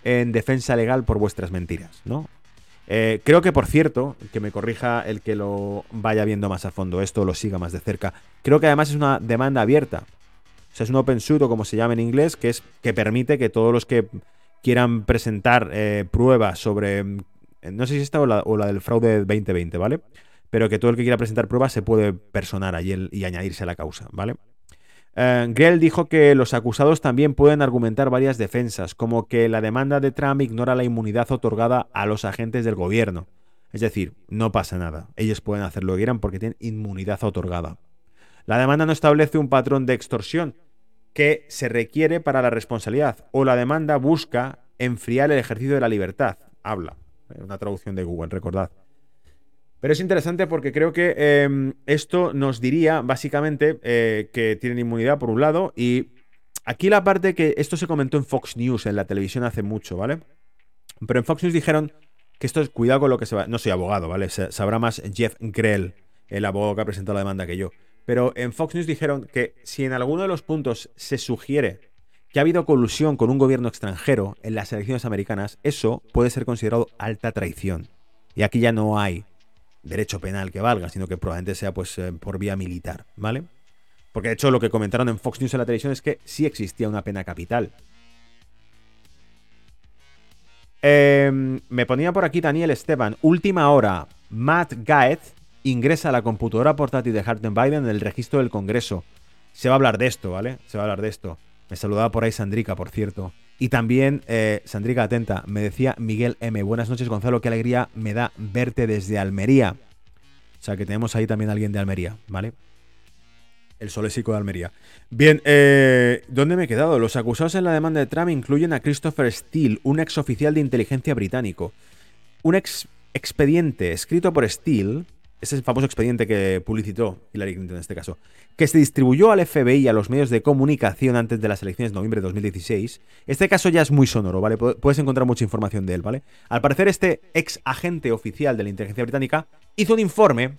en defensa legal por vuestras mentiras, ¿no? Eh, creo que, por cierto, que me corrija el que lo vaya viendo más a fondo esto, lo siga más de cerca. Creo que además es una demanda abierta. O sea, es un open suit o como se llama en inglés, que es que permite que todos los que quieran presentar eh, pruebas sobre. Mm, no sé si esta o la, o la del fraude 2020, ¿vale? Pero que todo el que quiera presentar pruebas se puede personar allí y añadirse a la causa, ¿vale? Eh, Grell dijo que los acusados también pueden argumentar varias defensas, como que la demanda de Trump ignora la inmunidad otorgada a los agentes del gobierno. Es decir, no pasa nada. Ellos pueden hacer lo que quieran porque tienen inmunidad otorgada. La demanda no establece un patrón de extorsión que se requiere para la responsabilidad, o la demanda busca enfriar el ejercicio de la libertad. Habla. Una traducción de Google, recordad. Pero es interesante porque creo que em, esto nos diría básicamente eh, que tienen inmunidad por un lado y aquí la parte que esto se comentó en Fox News, en la televisión hace mucho, ¿vale? Pero en Fox News dijeron que esto es cuidado con lo que se va... No soy abogado, ¿vale? Sabrá más Jeff Grell, el abogado que ha presentado la demanda que yo. Pero en Fox News dijeron que si en alguno de los puntos se sugiere que ha habido colusión con un gobierno extranjero en las elecciones americanas, eso puede ser considerado alta traición. Y aquí ya no hay derecho penal que valga, sino que probablemente sea pues eh, por vía militar, ¿vale? Porque de hecho lo que comentaron en Fox News en la televisión es que sí existía una pena capital. Em, me ponía por aquí Daniel Esteban. Última hora. Matt Gaet ingresa a la computadora portátil de Hunter Biden en el registro del Congreso. Se va a hablar de esto, ¿vale? Se va a hablar de esto. Me saludaba por ahí Sandrica, por cierto. Y también, eh, Sandrica, atenta, me decía Miguel M. Buenas noches, Gonzalo, qué alegría me da verte desde Almería. O sea que tenemos ahí también a alguien de Almería, ¿vale? El solésico de Almería. Bien, eh, ¿dónde me he quedado? Los acusados en la demanda de Trump incluyen a Christopher Steele, un ex oficial de inteligencia británico. Un ex expediente escrito por Steele es el famoso expediente que publicitó Hillary Clinton en este caso, que se distribuyó al FBI y a los medios de comunicación antes de las elecciones de noviembre de 2016. Este caso ya es muy sonoro, ¿vale? Puedes encontrar mucha información de él, ¿vale? Al parecer, este ex agente oficial de la inteligencia británica hizo un informe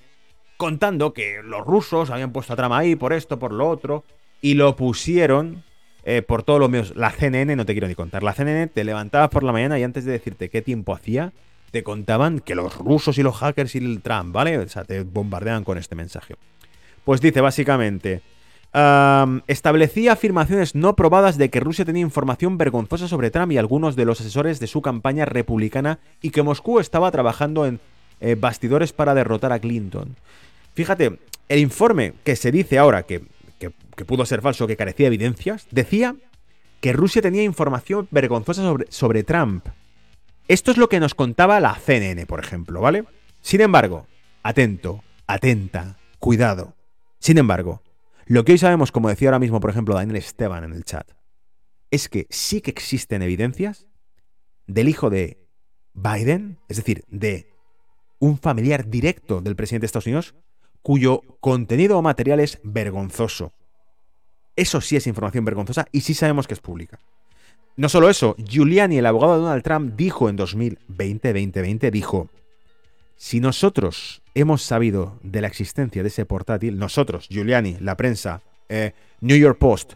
contando que los rusos habían puesto a trama ahí por esto, por lo otro, y lo pusieron eh, por todos los medios. La CNN, no te quiero ni contar, la CNN te levantabas por la mañana y antes de decirte qué tiempo hacía, te contaban que los rusos y los hackers y el Trump, ¿vale? O sea, te bombardean con este mensaje. Pues dice básicamente, establecía afirmaciones no probadas de que Rusia tenía información vergonzosa sobre Trump y algunos de los asesores de su campaña republicana y que Moscú estaba trabajando en eh, bastidores para derrotar a Clinton. Fíjate, el informe que se dice ahora que, pudo ser falso, que carecía de evidencias, decía que Rusia tenía información vergonzosa sobre, sobre Trump. Esto es lo que nos contaba la CNN, por ejemplo, ¿vale? Sin embargo, atento, atenta, cuidado. Sin embargo, lo que hoy sabemos, como decía ahora mismo, por ejemplo, Daniel Esteban en el chat, es que sí que existen evidencias del hijo de Biden, es decir, de un familiar directo del presidente de Estados Unidos, cuyo contenido o material es vergonzoso. Eso sí es información vergonzosa y sí sabemos que es pública. No solo eso, Giuliani, el abogado de Donald Trump, dijo en 2020, 2020, dijo, si nosotros hemos sabido de la existencia de ese portátil, nosotros, Giuliani, la prensa, eh, New York Post,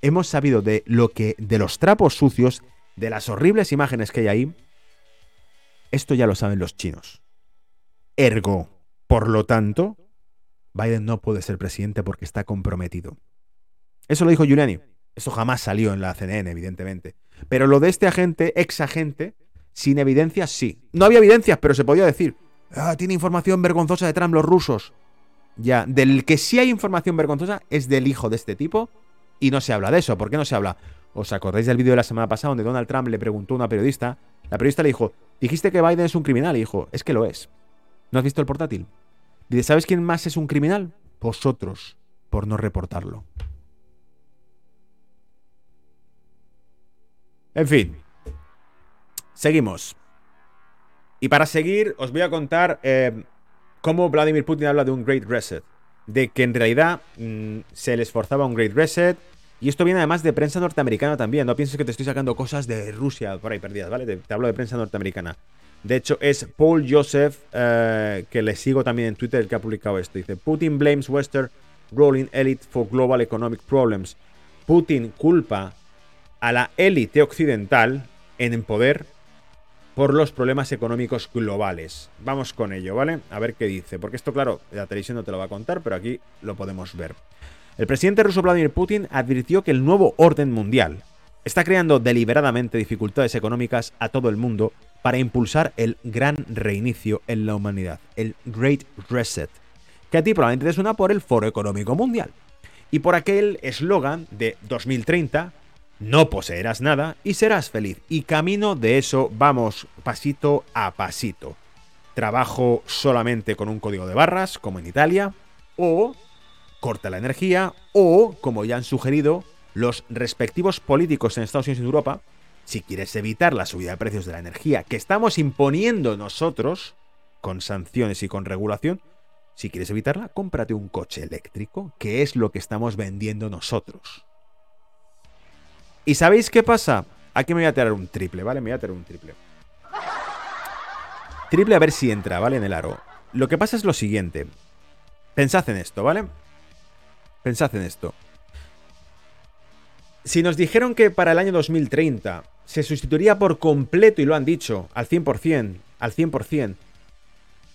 hemos sabido de lo que, de los trapos sucios, de las horribles imágenes que hay ahí, esto ya lo saben los chinos. Ergo, por lo tanto, Biden no puede ser presidente porque está comprometido. Eso lo dijo Giuliani. Eso jamás salió en la CNN, evidentemente. Pero lo de este agente, ex agente, sin evidencias, sí. No había evidencias, pero se podía decir. Ah, tiene información vergonzosa de Trump los rusos. Ya, del que sí hay información vergonzosa es del hijo de este tipo y no se habla de eso. ¿Por qué no se habla? ¿Os acordáis del vídeo de la semana pasada donde Donald Trump le preguntó a una periodista? La periodista le dijo, dijiste que Biden es un criminal. Y dijo, es que lo es. ¿No has visto el portátil? Dice, ¿sabes quién más es un criminal? Vosotros, por no reportarlo. En fin. Seguimos. Y para seguir, os voy a contar eh, cómo Vladimir Putin habla de un Great Reset. De que en realidad mm, se le esforzaba un Great Reset. Y esto viene además de prensa norteamericana también. No pienses que te estoy sacando cosas de Rusia por ahí perdidas, ¿vale? Te, hablo de prensa norteamericana. De hecho, es Paul Joseph, eh, que le sigo también en Twitter, el que ha publicado esto. Dice: Putin blames Western ruling elite for global economic problems. Putin culpa a la élite occidental en poder por los problemas económicos globales. Vamos con ello, ¿vale? A ver qué dice. Porque esto, claro, la televisión no te lo va a contar, pero aquí lo podemos ver. El presidente ruso Vladimir Putin advirtió que el nuevo orden mundial, está creando deliberadamente dificultades económicas a todo el mundo para impulsar el gran reinicio en la humanidad, el Great Reset, que a ti probablemente te suena por el Foro Económico Mundial y por aquel eslogan de 2030, no poseerás nada y serás feliz. Y camino de eso vamos pasito a pasito. Trabajo solamente con un código de barras, como en Italia, o corta la energía, o, como ya han sugerido, los respectivos políticos en Estados Unidos y Europa, si quieres evitar la subida de precios de la energía que estamos imponiendo nosotros, con sanciones y con regulación, si quieres evitarla, cómprate un coche eléctrico, que es lo que estamos vendiendo nosotros. ¿Y sabéis qué pasa? Aquí me voy a tirar un triple, ¿vale? Me voy a tirar un triple. Triple a ver si entra, ¿vale? En el aro. Lo que pasa es lo siguiente. Pensad en esto, ¿vale? Pensad en esto. Si nos dijeron que para el año 2030 se sustituiría por completo, y lo han dicho, al 100%, al 100%,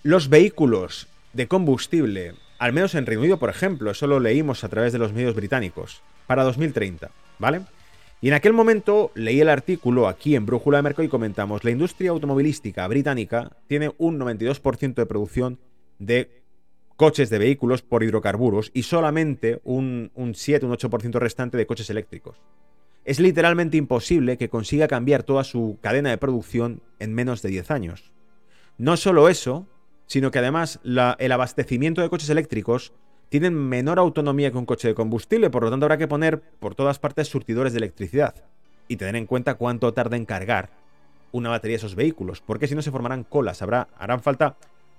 los vehículos de combustible, al menos en Reino Unido, por ejemplo, eso lo leímos a través de los medios británicos, para 2030, ¿vale? Y en aquel momento leí el artículo aquí en Brújula de Mercado y comentamos, la industria automovilística británica tiene un 92% de producción de coches de vehículos por hidrocarburos y solamente un, un 7, un 8% restante de coches eléctricos. Es literalmente imposible que consiga cambiar toda su cadena de producción en menos de 10 años. No solo eso, sino que además el abastecimiento de coches eléctricos tienen menor autonomía que un coche de combustible, por lo tanto habrá que poner por todas partes surtidores de electricidad y tener en cuenta cuánto tarda en cargar una batería de esos vehículos, porque si no se formarán colas, habrá, harán falta,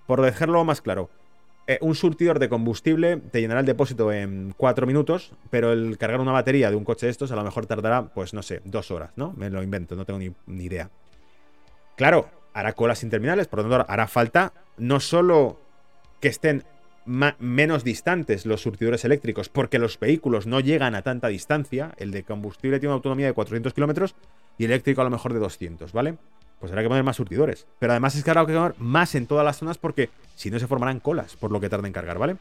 por dejarlo más claro, eh, un surtidor de combustible te llenará el depósito en 4 minutos, pero el cargar una batería de un coche de estos a lo mejor tardará, pues no sé, dos horas, ¿no? Me lo invento, no tengo ni, ni idea. Claro, hará colas interminables, por lo tanto hará falta no solo que estén menos distantes los surtidores eléctricos, porque los vehículos no llegan a tanta distancia, el de combustible tiene una autonomía de 400 kilómetros y eléctrico a lo mejor de 200, ¿vale? Pues habrá que poner más surtidores. Pero además es que habrá que poner más en todas las zonas porque si no se formarán colas por lo que tarda en cargar, ¿vale?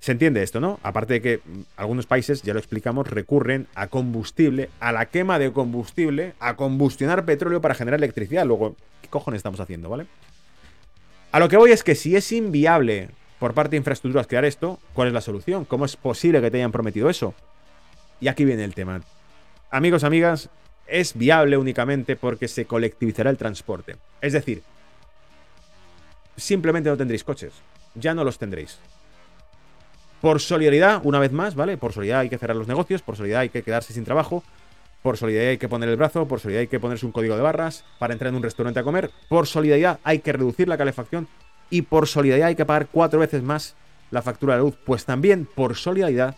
Se entiende esto, ¿no? Aparte de que mm, algunos países, ya lo explicamos, recurren a combustible, a la quema de combustible, a combustionar petróleo para generar electricidad. Luego, ¿qué cojones estamos haciendo, ¿vale? A lo que voy es que si es inviable por parte de infraestructuras crear esto, ¿cuál es la solución? ¿Cómo es posible que te hayan prometido eso? Y aquí viene el tema. Amigos, amigas, es viable únicamente porque se colectivizará el transporte. Es decir, simplemente no tendréis coches. Ya no los tendréis. Por solidaridad, una vez más, ¿vale? Por solidaridad hay que cerrar los negocios, por solidaridad hay que quedarse sin trabajo, por solidaridad hay que poner el brazo, por solidaridad hay que ponerse un código de barras para entrar en un restaurante a comer, por solidaridad hay que reducir la calefacción y por solidaridad hay que pagar cuatro veces más la factura de luz. Pues también por solidaridad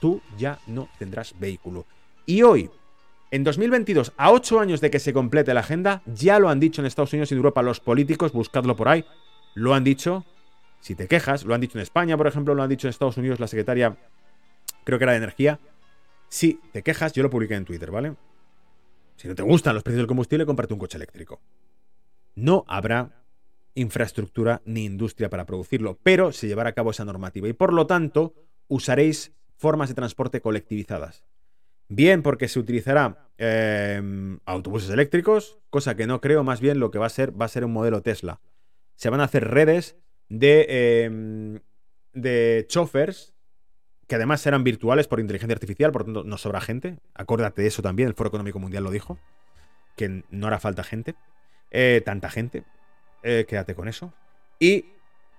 tú ya no tendrás vehículo. Y hoy, en 2022, a ocho años de que se complete la agenda, ya lo han dicho en Estados Unidos y en Europa los políticos, buscadlo por ahí, lo han dicho si te quejas, lo han dicho en España, por ejemplo, lo han dicho en Estados Unidos la secretaria, creo que era de energía. Si te quejas, yo lo publiqué en Twitter, ¿vale? Si no te gustan los precios del combustible, cómprate un coche eléctrico. No habrá infraestructura ni industria para producirlo, pero se llevará a cabo esa normativa y por lo tanto usaréis formas de transporte colectivizadas. Bien porque se utilizará em, autobuses eléctricos, cosa que no creo, más bien lo que va a ser va a ser un modelo Tesla. Se van a hacer redes de, eh, de chauffeurs que además serán virtuales por inteligencia artificial, por lo tanto no sobra gente. Acuérdate de eso también, el Foro Económico Mundial lo dijo, que no hará falta gente, eh, tanta gente. Eh, quédate con eso. Y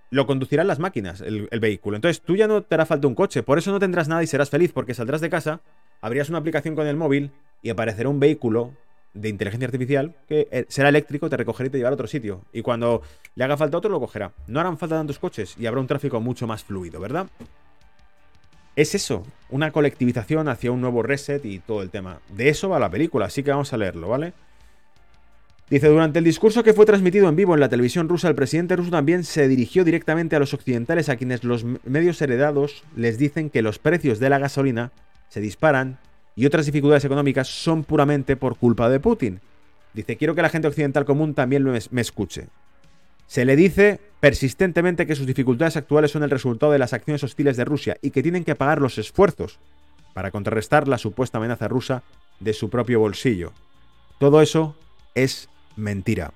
lo conducirán las máquinas, el, el, vehículo. Entonces tú ya no te hará falta un coche, por eso no tendrás nada y serás feliz, porque saldrás de casa, abrirás una aplicación con el móvil y aparecerá un vehículo de inteligencia artificial que eh, será eléctrico, te recogerá y te llevará a otro sitio. Y cuando le haga falta otro, lo cogerá. No harán falta tantos coches y habrá un tráfico mucho más fluido, ¿verdad? Es eso, una colectivización hacia un nuevo reset y todo el tema. De eso va la película, así que vamos a leerlo, ¿vale? Dice, durante el discurso que fue transmitido en vivo en la televisión rusa, el presidente ruso también se dirigió directamente a los occidentales a quienes los medios heredados les dicen que los precios de la gasolina se disparan y otras dificultades económicas son puramente por culpa de Putin. Dice, quiero que la gente occidental común también me escuche. Se le dice persistentemente que sus dificultades actuales son el resultado de las acciones hostiles de Rusia y que tienen que pagar los esfuerzos para contrarrestar la supuesta amenaza rusa de su propio bolsillo. Todo eso es mentira.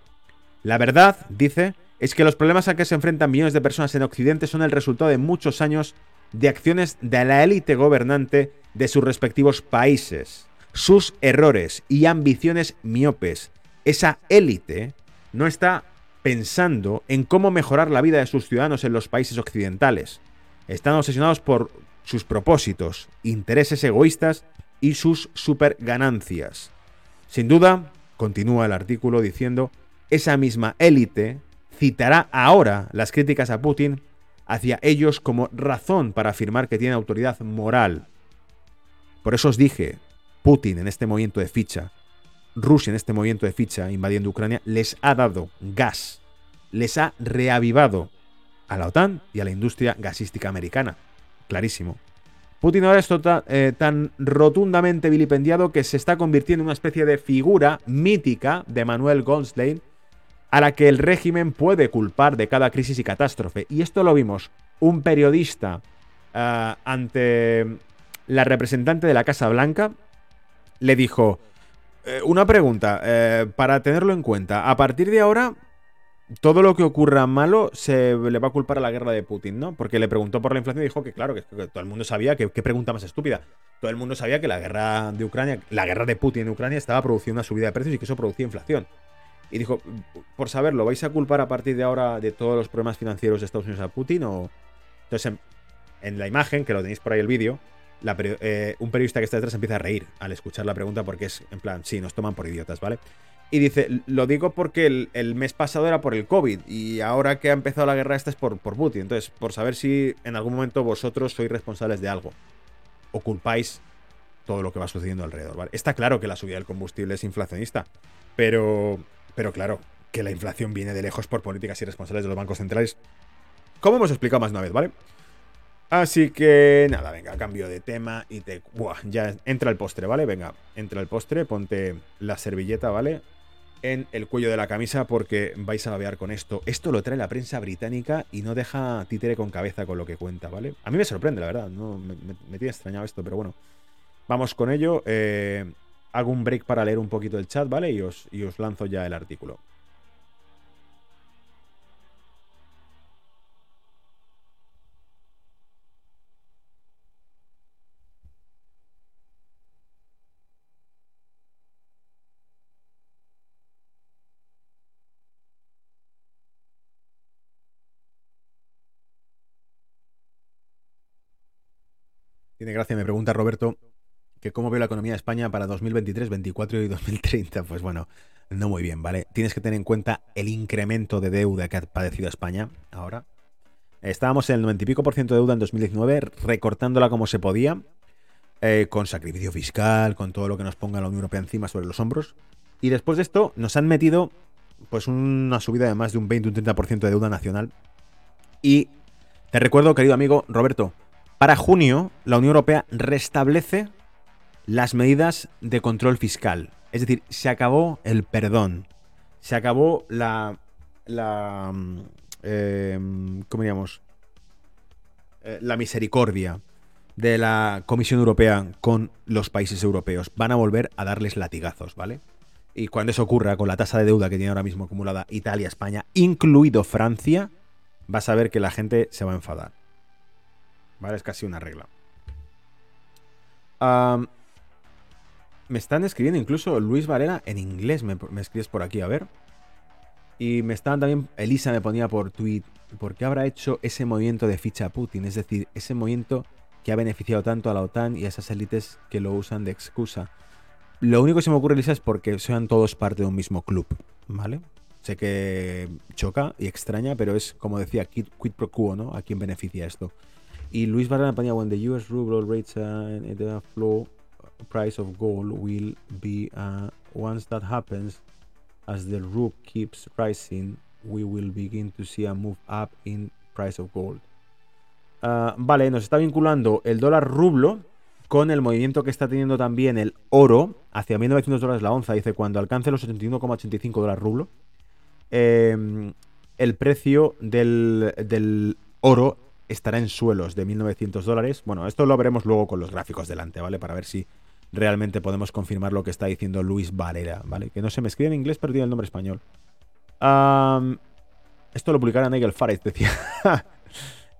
La verdad, dice, es que los problemas a que se enfrentan millones de personas en Occidente son el resultado de muchos años de acciones de la élite gobernante de sus respectivos países, sus errores y ambiciones miopes. Esa élite no está pensando en cómo mejorar la vida de sus ciudadanos en los países occidentales. Están obsesionados por sus propósitos, intereses egoístas y sus superganancias. Sin duda, continúa el artículo diciendo, esa misma élite citará ahora las críticas a Putin hacia ellos como razón para afirmar que tiene autoridad moral. Por eso os dije, Putin en este movimiento de ficha, Rusia en este movimiento de ficha invadiendo Ucrania, les ha dado gas, les ha reavivado a la OTAN y a la industria gasística americana. Clarísimo. Putin ahora es tota-, eh, tan rotundamente vilipendiado que se está convirtiendo en una especie de figura mítica de Manuel Goldstein a la que el régimen puede culpar de cada crisis y catástrofe. Y esto lo vimos. Un periodista eh, ante la representante de la Casa Blanca le dijo, eh, una pregunta, para tenerlo en cuenta, a partir de ahora, todo lo que ocurra malo se le va a culpar a la guerra de Putin, ¿no? Porque le preguntó por la inflación y dijo que claro, que, todo el mundo sabía, que qué pregunta más estúpida, todo el mundo sabía que la guerra de Ucrania, la guerra de Putin en Ucrania estaba produciendo una subida de precios y que eso producía inflación. Y dijo, por saberlo, ¿vais a culpar a partir de ahora de todos los problemas financieros de Estados Unidos a Putin? O... Entonces, en, la imagen, que lo tenéis por ahí el vídeo, eh, un periodista que está detrás empieza a reír al escuchar la pregunta porque es en plan, sí, nos toman por idiotas, ¿vale? Y dice, lo digo porque el, mes pasado era por el COVID y ahora que ha empezado la guerra esta es por, por Putin. Entonces, por saber si en algún momento vosotros sois responsables de algo o culpáis todo lo que va sucediendo alrededor, ¿vale? Está claro que la subida del combustible es inflacionista, pero pero claro, que la inflación viene de lejos por políticas irresponsables de los bancos centrales. Como hemos explicado más una vez, ¿vale? Así que nada, venga, cambio de tema y te... Buah, ya entra el postre, ¿vale? Venga, entra el postre, ponte la servilleta, ¿vale? En el cuello de la camisa porque vais a babear con esto. Esto lo trae la prensa británica y no deja títere con cabeza con lo que cuenta, ¿vale? A mí me sorprende, la verdad. No, me, tiene extrañado esto, pero bueno. Vamos con ello. Eh, hago un break para leer un poquito el chat, ¿vale? Y os, y os lanzo ya el artículo. Tiene gracia, me pregunta Roberto, que cómo veo la economía de España para 2023, 2024 y 2030. Pues bueno, no muy bien, ¿vale? Tienes que tener en cuenta el incremento de deuda que ha padecido España ahora. Estábamos en el 90 y pico por ciento de deuda en 2019, recortándola como se podía, eh, con sacrificio fiscal, con todo lo que nos ponga la Unión Europea encima sobre los hombros. Y después de esto nos han metido pues una subida de más de un 20, un 30% de deuda nacional. Y te recuerdo, querido amigo Roberto, para junio la Unión Europea restablece las medidas de control fiscal. Es decir, se acabó el perdón. Se acabó la. la eh, ¿Cómo diríamos? Eh, la misericordia de la Comisión Europea con los países europeos. Van a volver a darles latigazos, ¿vale? Y cuando eso ocurra con la tasa de deuda que tiene ahora mismo acumulada Italia, España, incluido Francia, vas a ver que la gente se va a enfadar. ¿Vale? Es casi una regla. Me están escribiendo incluso Luis Varela en inglés, me, escribes por aquí, a ver. Y me están también, Elisa me ponía por tweet, ¿por qué habrá hecho ese movimiento de ficha Putin? Es decir, ese movimiento que ha beneficiado tanto a la OTAN y a esas élites que lo usan de excusa. Lo único que se me ocurre, Elisa, es porque sean todos parte de un mismo club, ¿vale? Sé que choca y extraña, pero es, como decía, quid, pro quo, ¿no? A quién beneficia esto. Y Luis me ponía, when the US ruble rates uh, flow price of gold will be uh, once that happens as the ruble keeps rising we will begin to see a move up in price of gold. Uh, vale nos está vinculando el dólar rublo con el movimiento que está teniendo también el oro hacia 1900 dólares la onza dice cuando alcance los 71,85 dólares rublo. Eh, el precio del, del oro estará en suelos de 1900 dólares. Bueno, esto lo veremos luego con los gráficos delante, ¿vale? Para ver si realmente podemos confirmar lo que está diciendo Luis Valera, ¿vale? Que no se me escribe en inglés, pero tiene el nombre español. esto lo publicará Nigel Farage, decía.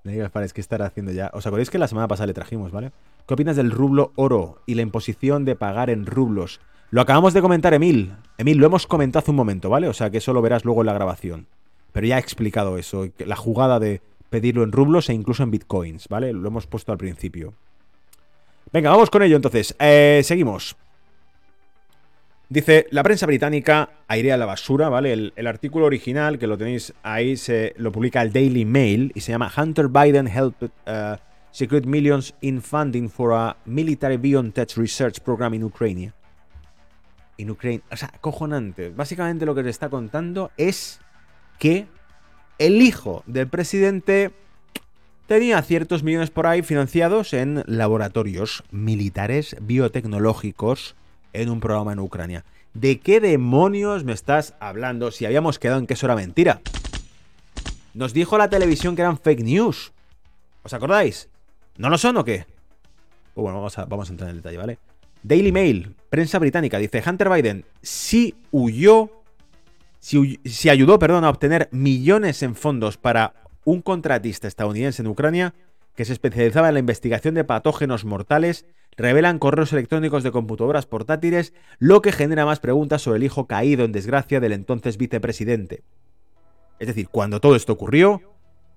Nigel Farage, ¿qué estará haciendo ya? ¿Os acordáis que la semana pasada le trajimos, ¿vale? ¿Qué opinas del rublo oro y la imposición de pagar en rublos? Lo acabamos de comentar, Emil. Emil, lo hemos comentado hace un momento, ¿vale? O sea que eso lo verás luego en la grabación. Pero ya he explicado eso, la jugada de pedirlo en rublos e incluso en bitcoins, ¿vale? Lo hemos puesto al principio. Venga, vamos con ello entonces. Eh, seguimos. Dice, la prensa británica airea la basura, ¿vale? El, artículo original, que lo tenéis ahí, se lo publica el Daily Mail y se llama Hunter Biden helped uh, secret millions in funding for a military biotech research program in Ukraine. En Ucrania. O sea, cojonante. Básicamente lo que te está contando es que el hijo del presidente tenía ciertos millones por ahí financiados en laboratorios militares biotecnológicos en un programa en Ucrania. ¿De qué demonios me estás hablando si habíamos quedado en que eso era mentira? Nos dijo la televisión que eran fake news. ¿Os acordáis? ¿No lo son o qué? Pues bueno, vamos a, vamos a entrar en el detalle, ¿vale? Daily Mail, prensa británica, dice Hunter Biden sí huyó, si, ayudó, perdón, a obtener millones en fondos para un contratista estadounidense en Ucrania que se especializaba en la investigación de patógenos mortales, revelan correos electrónicos de computadoras portátiles, lo que genera más preguntas sobre el hijo caído en desgracia del entonces vicepresidente. Es decir, cuando todo esto ocurrió,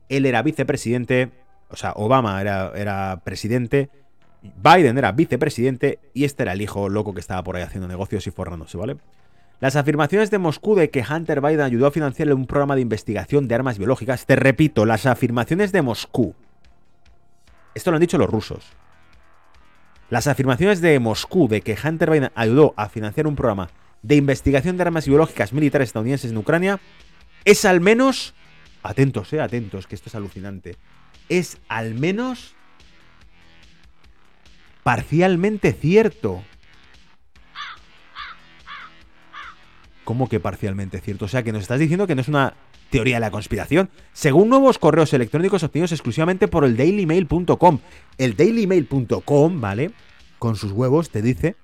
él era vicepresidente, o sea, Obama era, era presidente, Biden era vicepresidente y este era el hijo loco que estaba por ahí haciendo negocios y forrándose, ¿vale? Las afirmaciones de Moscú de que Hunter Biden ayudó a financiar un programa de investigación de armas biológicas, te repito, las afirmaciones de Moscú. Esto lo han dicho los rusos. Las afirmaciones de Moscú de que Hunter Biden ayudó a financiar un programa de investigación de armas biológicas militares estadounidenses en Ucrania es al menos, atentos, eh, atentos, que esto es alucinante, es al menos parcialmente cierto. ¿Cómo que parcialmente cierto? O sea, que nos estás diciendo que no es una teoría de la conspiración. Según nuevos correos electrónicos obtenidos exclusivamente por el dailymail.com. El dailymail.com, ¿vale? Con sus huevos te dice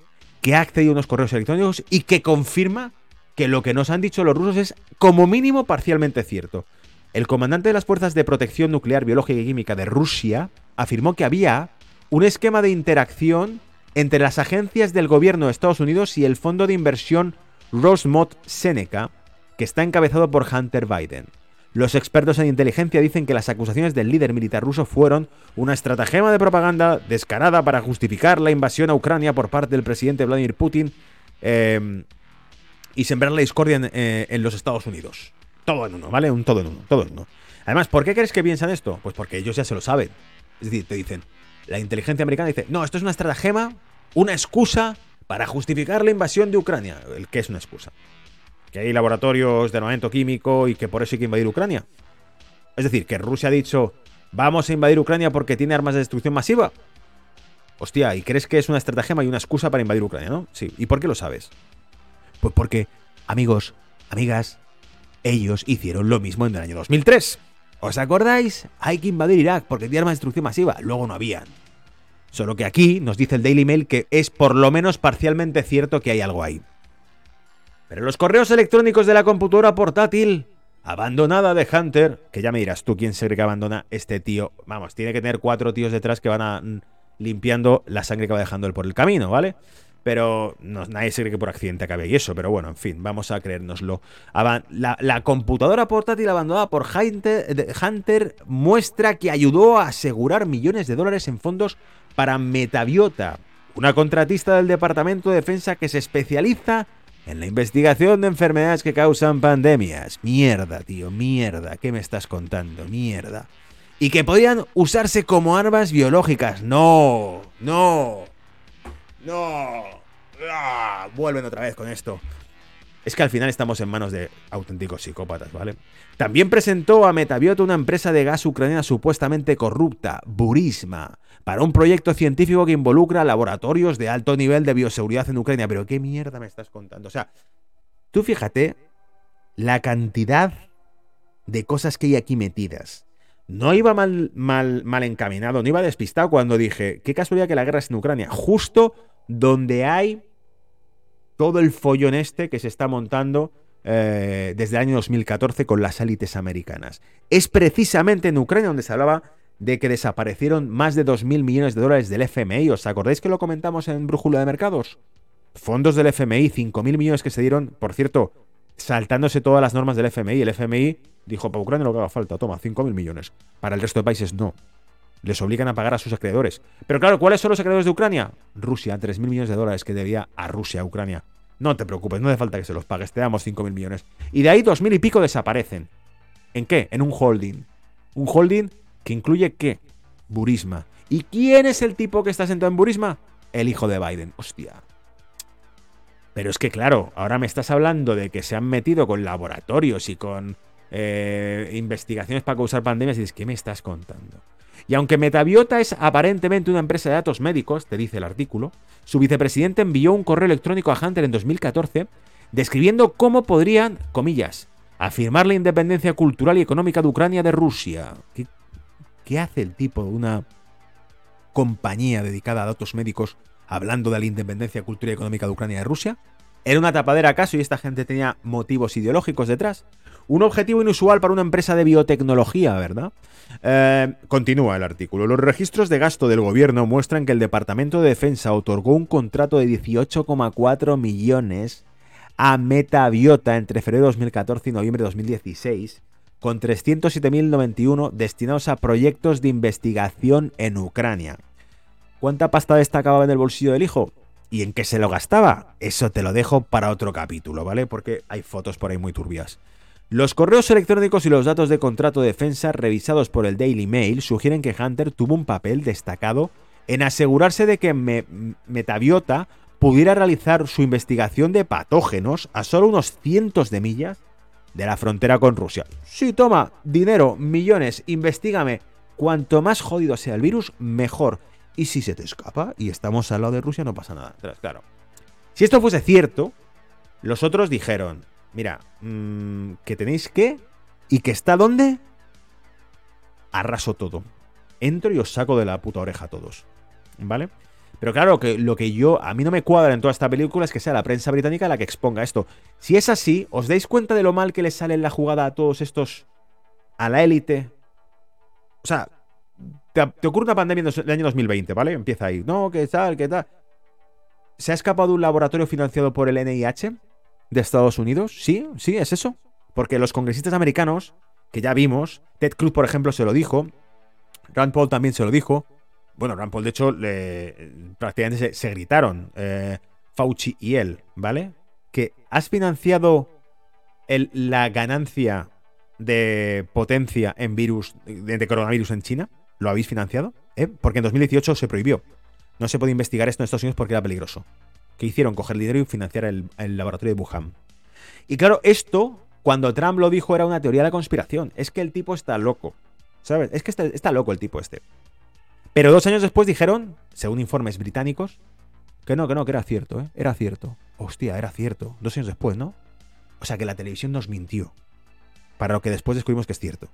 que ha accedido a unos correos electrónicos y que confirma que lo que nos han dicho los rusos es como mínimo parcialmente cierto. El comandante de las Fuerzas de Protección Nuclear, Biológica y Química de Rusia afirmó que había un esquema de interacción entre las agencias del gobierno de Estados Unidos y el fondo de inversión Rosmot Seneca, que está encabezado por Hunter Biden. Los expertos en inteligencia dicen que las acusaciones del líder militar ruso fueron una estratagema de propaganda descarada para justificar la invasión a Ucrania por parte del presidente Vladimir Putin em, y sembrar la discordia en, eh, en, los Estados Unidos. Todo en uno, ¿vale? Un todo en uno, todo en uno. Además, ¿por qué crees que piensan esto? Pues porque ellos ya se lo saben. Es decir, te dicen, la inteligencia americana dice, no, esto es una estratagema, una excusa para justificar la invasión de Ucrania. ¿El qué es una excusa? Que hay laboratorios de armamento químico y que por eso hay que invadir Ucrania. Es decir, que Rusia ha dicho, vamos a invadir Ucrania porque tiene armas de destrucción masiva. Hostia, ¿y crees que es una estratagema y una excusa para invadir Ucrania, no? Sí. ¿Y por qué lo sabes? Pues porque, amigos, amigas, ellos hicieron lo mismo en el año 2003. ¿Os acordáis? Hay que invadir Irak porque tiene armas de destrucción masiva. Luego no habían. Solo que aquí nos dice el Daily Mail que es por lo menos parcialmente cierto que hay algo ahí. Pero los correos electrónicos de la computadora portátil abandonada de Hunter, que ya me dirás tú quién se cree que abandona este tío. Vamos, tiene que tener cuatro tíos detrás que van a mm, limpiando la sangre que va dejando él por el camino, ¿vale? Pero nadie se cree que por accidente acabe y eso, pero bueno, en fin, vamos a creérnoslo. La, computadora portátil abandonada por Hunter, muestra que ayudó a asegurar millones de dólares en fondos para Metabiota, una contratista del Departamento de Defensa que se especializa en la investigación de enfermedades que causan pandemias. Mierda, tío, mierda, ¿qué me estás contando? Mierda. Y que podían usarse como armas biológicas. No, no. No. Ah, vuelven otra vez con esto. Es que al final estamos en manos de auténticos psicópatas, ¿vale? También presentó a Metabiota una empresa de gas ucraniana supuestamente corrupta, Burisma, para un proyecto científico que involucra laboratorios de alto nivel de bioseguridad en Ucrania. Pero ¿qué mierda me estás contando? O sea, tú fíjate la cantidad de cosas que hay aquí metidas. No iba mal, mal, mal encaminado, no iba despistado cuando dije, qué casualidad que la guerra es en Ucrania. Justo donde hay todo el follón este que se está montando eh, desde el año 2014 con las élites americanas. Es precisamente en Ucrania donde se hablaba de que desaparecieron más de 2.000 millones de dólares del FMI. ¿Os acordáis que lo comentamos en Brújula de Mercados? Fondos del FMI, 5.000 millones que se dieron, por cierto, saltándose todas las normas del FMI. El FMI dijo, para Ucrania lo que haga falta, toma, 5.000 millones. Para el resto de países no. Les obligan a pagar a sus acreedores. Pero claro, ¿cuáles son los acreedores de Ucrania? Rusia, 3.000 millones de dólares que debía a Rusia, a Ucrania. No te preocupes, no hace falta que se los pagues, te damos 5.000 millones. Y de ahí 2.000 y pico desaparecen. ¿En qué? En un holding. Un holding que incluye qué? Burisma. ¿Y quién es el tipo que está sentado en Burisma? El hijo de Biden. Hostia. Pero es que claro, ahora me estás hablando de que se han metido con laboratorios y con eh, investigaciones para causar pandemias y dices, ¿qué me estás contando? Y aunque Metabiota es aparentemente una empresa de datos médicos, te dice el artículo, su vicepresidente envió un correo electrónico a Hunter en 2014 describiendo cómo podrían, comillas, afirmar la independencia cultural y económica de Ucrania de Rusia. ¿Qué, hace el tipo de una compañía dedicada a datos médicos hablando de la independencia cultural y económica de Ucrania de Rusia? ¿Era una tapadera acaso y esta gente tenía motivos ideológicos detrás? Un objetivo inusual para una empresa de biotecnología, ¿verdad? Eh, continúa el artículo. Los registros de gasto del gobierno muestran que el Departamento de Defensa otorgó un contrato de 18,4 millones a Metabiota entre febrero de 2014 y noviembre de 2016, con 307.091 destinados a proyectos de investigación en Ucrania. ¿Cuánta pasta destacaba en el bolsillo del hijo? ¿Y en qué se lo gastaba? Eso te lo dejo para otro capítulo, ¿vale? Porque hay fotos por ahí muy turbias. Los correos electrónicos y los datos de contrato de defensa revisados por el Daily Mail sugieren que Hunter tuvo un papel destacado en asegurarse de que Metabiota pudiera realizar su investigación de patógenos a solo unos cientos de millas de la frontera con Rusia. Sí, toma, dinero, millones, investigame. Cuanto más jodido sea el virus, mejor. Y si se te escapa y estamos al lado de Rusia, no pasa nada. Claro. Si esto fuese cierto, los otros dijeron, mira, mm, que tenéis que y que está dónde, arraso todo. Entro y os saco de la puta oreja a todos. ¿Vale? Pero claro, que lo que yo, a mí no me cuadra en toda esta película es que sea la prensa británica la que exponga esto. Si es así, ¿os dais cuenta de lo mal que les sale en la jugada a todos estos, a la élite? O sea, te, ocurre una pandemia en el año 2020, ¿vale? Empieza ahí. No, ¿qué tal? ¿Qué tal? ¿Se ha escapado un laboratorio financiado por el NIH de Estados Unidos? Sí, sí, es eso. Porque los congresistas americanos, que ya vimos, Ted Cruz, por ejemplo, se lo dijo, Rand Paul también se lo dijo. Bueno, Rand Paul, de hecho, prácticamente se, gritaron, eh, Fauci y él, ¿vale? Que has financiado la ganancia de potencia en virus, de coronavirus en China. ¿Lo habéis financiado? ¿Eh? Porque en 2018 se prohibió. No se puede investigar esto en Estados Unidos porque era peligroso. ¿Qué hicieron? Coger dinero y financiar el, laboratorio de Wuhan. Y claro, esto, cuando Trump lo dijo, era una teoría de la conspiración. Es que el tipo está loco. ¿Sabes? Es que está, loco el tipo este. Pero dos años después dijeron, según informes británicos, que no, que no, que era cierto, ¿eh? Era cierto. Hostia, era cierto. Dos años después, ¿no? O sea que la televisión nos mintió. Para lo que después descubrimos que es cierto.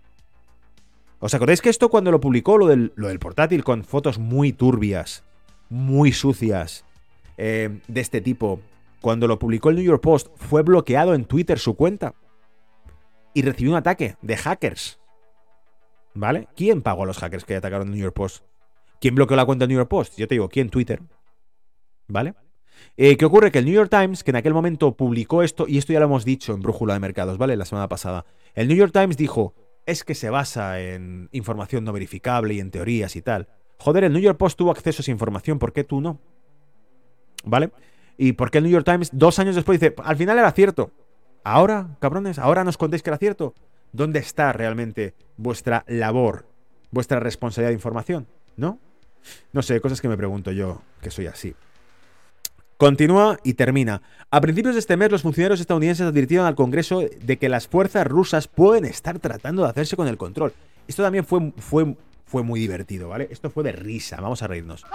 ¿Os acordáis que esto cuando lo publicó, lo del, lo del portátil con fotos muy turbias, muy sucias, eh, de este tipo, cuando lo publicó el New York Post, fue bloqueado en Twitter su cuenta? Y recibió un ataque de hackers. ¿Vale? ¿Quién pagó a los hackers que atacaron el New York Post? ¿Quién bloqueó la cuenta del New York Post? Yo te digo, ¿quién? Twitter. ¿Vale? Eh, ¿Qué ocurre? Que el New York Times, que en aquel momento publicó esto, y esto ya lo hemos dicho en Brújula de Mercados, ¿vale? La semana pasada. El New York Times dijo, es que se basa en información no verificable y en teorías y tal. Joder, el New York Post tuvo acceso a esa información, ¿por qué tú no? ¿Vale? ¿Y por qué el New York Times dos años después dice, al final era cierto? Ahora, cabrones, ahora nos contéis que era cierto. ¿Dónde está realmente vuestra labor, vuestra responsabilidad de información? ¿No? No sé, cosas que me pregunto yo, que soy así. Continúa y termina. A principios de este mes, los funcionarios estadounidenses advirtieron al Congreso de que las fuerzas rusas pueden estar tratando de hacerse con el control. Esto también fue, fue, fue muy divertido, ¿vale? Esto fue de risa, vamos a reírnos.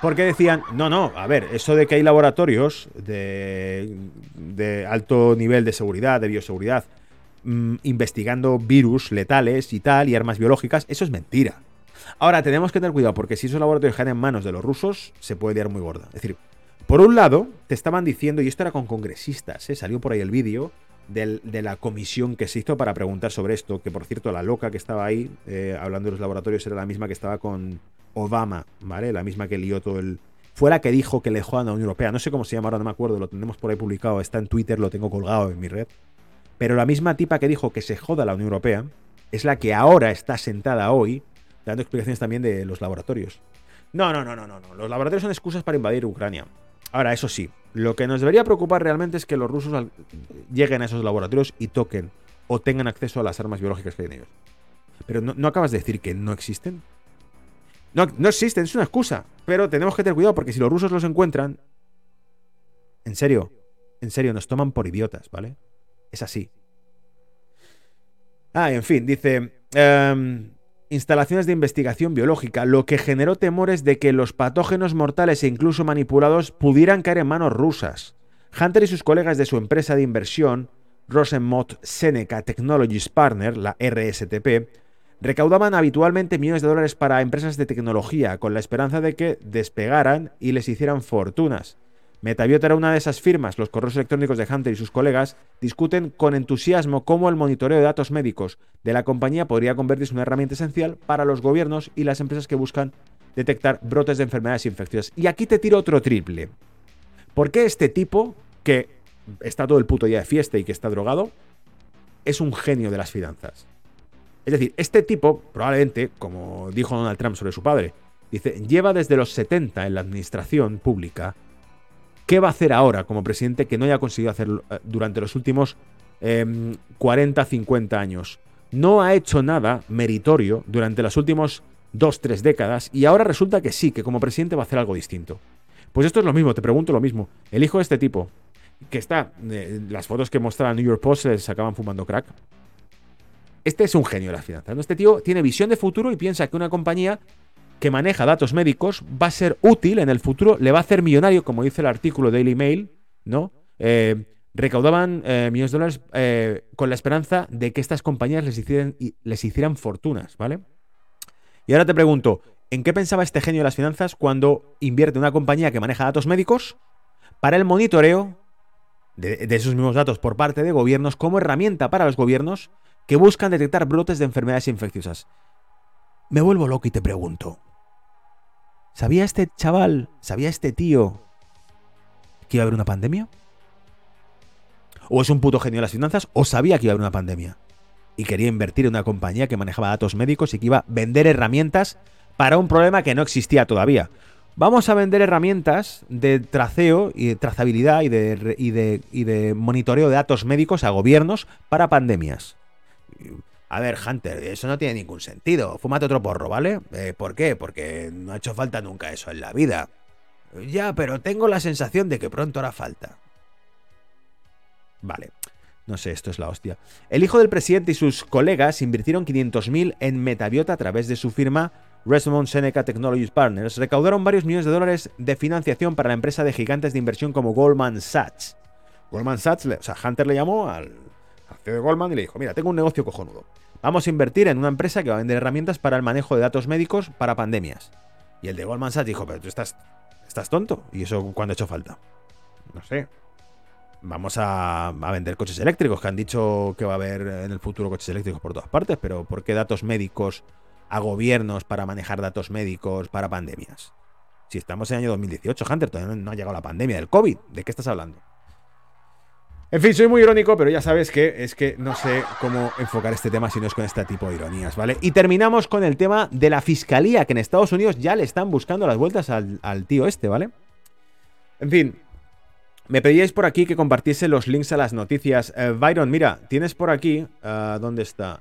Porque decían, no, no, a ver, eso de que hay laboratorios de, de alto nivel de seguridad, de bioseguridad, mm, investigando virus letales y tal, y armas biológicas, eso es mentira. Ahora, tenemos que tener cuidado, porque si esos laboratorios caen en manos de los rusos, se puede liar muy gorda. Es decir, por un lado, te estaban diciendo, y esto era con congresistas, ¿eh? salió por ahí el vídeo de la comisión que se hizo para preguntar sobre esto, que por cierto, la loca que estaba ahí, eh, hablando de los laboratorios, era la misma que estaba con Obama, ¿vale? La misma que lió todo el... Fue la que dijo que le jodan a la Unión Europea. No sé cómo se llama ahora, no me acuerdo, lo tenemos por ahí publicado, está en Twitter, lo tengo colgado en mi red. Pero la misma tipa que dijo que se joda la Unión Europea es la que ahora está sentada hoy dando explicaciones también de los laboratorios. No, no, no, no, no, no. Los laboratorios son excusas para invadir Ucrania. Ahora, eso sí, lo que nos debería preocupar realmente es que los rusos lleguen a esos laboratorios y toquen o tengan acceso a las armas biológicas que hay en ellos. Pero no, acabas de decir que no existen. No, no existen, es una excusa. Pero tenemos que tener cuidado porque si los rusos los encuentran, en serio, en serio, nos toman por idiotas, ¿vale? Es así. Ah, en fin, dice... Em, instalaciones de investigación biológica, lo que generó temores de que los patógenos mortales e incluso manipulados pudieran caer en manos rusas. Hunter y sus colegas de su empresa de inversión, Rosenmott Seneca Technologies Partner, la RSTP, recaudaban habitualmente millones de dólares para empresas de tecnología con la esperanza de que despegaran y les hicieran fortunas. Metabiota era una de esas firmas. Los correos electrónicos de Hunter y sus colegas discuten con entusiasmo cómo el monitoreo de datos médicos de la compañía podría convertirse en una herramienta esencial para los gobiernos y las empresas que buscan detectar brotes de enfermedades infecciosas. Y aquí te tiro otro triple. ¿Por qué este tipo, que está todo el puto día de fiesta y que está drogado, es un genio de las finanzas? Es decir, este tipo, probablemente, como dijo Donald Trump sobre su padre, dice, lleva desde los 70 en la administración pública ¿Qué va a hacer ahora como presidente que no haya conseguido hacer eh, durante los últimos 40, em, 50 años? No ha hecho nada meritorio durante las últimas dos, tres décadas y ahora resulta que sí, que como presidente va a hacer algo distinto. Pues esto es lo mismo, te pregunto lo mismo. El hijo de este tipo, que está, eh, las fotos que mostraba New York Post se acaban fumando crack. Este es un genio de la finanzas. Este tío tiene visión de futuro y piensa que una compañía que maneja datos médicos va a ser útil en el futuro, le va a hacer millonario, como dice el artículo Daily Mail, ¿no? Eh, recaudaban eh, millones de dólares eh, con la esperanza de que estas compañías les hicieran, fortunas, ¿vale? Y ahora te pregunto, ¿en qué pensaba este genio de las finanzas cuando invierte una compañía que maneja datos médicos para el monitoreo de, de esos mismos datos por parte de gobiernos como herramienta para los gobiernos que buscan detectar brotes de enfermedades infecciosas? Me vuelvo loco y te pregunto, ¿Sabía este chaval, sabía este tío que iba a haber una pandemia? ¿O es un puto genio de las finanzas o sabía que iba a haber una pandemia? Y quería invertir en una compañía que manejaba datos médicos y que iba a vender herramientas para un problema que no existía todavía. Vamos a vender herramientas de traceo y de trazabilidad y de, y de, y de monitoreo de datos médicos a gobiernos para pandemias. A ver, Hunter, eso no tiene ningún sentido. Fúmate otro porro, ¿vale? Eh, ¿Por qué? Porque no ha hecho falta nunca eso en la vida. Ya, pero tengo la sensación de que pronto hará falta. Vale. No sé, esto es la hostia. El hijo del presidente y sus colegas invirtieron 500.000 en Metabiota a través de su firma Resmond Seneca Technologies Partners. Recaudaron varios millones de dólares de financiación para la empresa de gigantes de inversión como Goldman Sachs. Goldman Sachs, o sea, Hunter le llamó al, De Goldman y le dijo, mira, tengo un negocio cojonudo. Vamos a invertir en una empresa que va a vender herramientas para el manejo de datos médicos para pandemias. Y el de Goldman Sachs dijo, pero tú estás, estás tonto. ¿Y eso cuándo ha hecho falta? No sé. Vamos a, vender coches eléctricos, que han dicho que va a haber en el futuro coches eléctricos por todas partes, pero ¿por qué datos médicos a gobiernos para manejar datos médicos para pandemias? Si estamos en el año 2018, Hunter, todavía no ha llegado la pandemia del COVID. ¿De qué estás hablando? En fin, soy muy irónico, pero ya sabes que es que no sé cómo enfocar este tema si no es con este tipo de ironías, ¿vale? Y terminamos con el tema de la fiscalía, que en Estados Unidos ya le están buscando las vueltas al, tío este, ¿vale? En fin, me pedíais por aquí que compartiese los links a las noticias. Eh, Byron, mira, tienes por aquí. Uh, ¿Dónde está?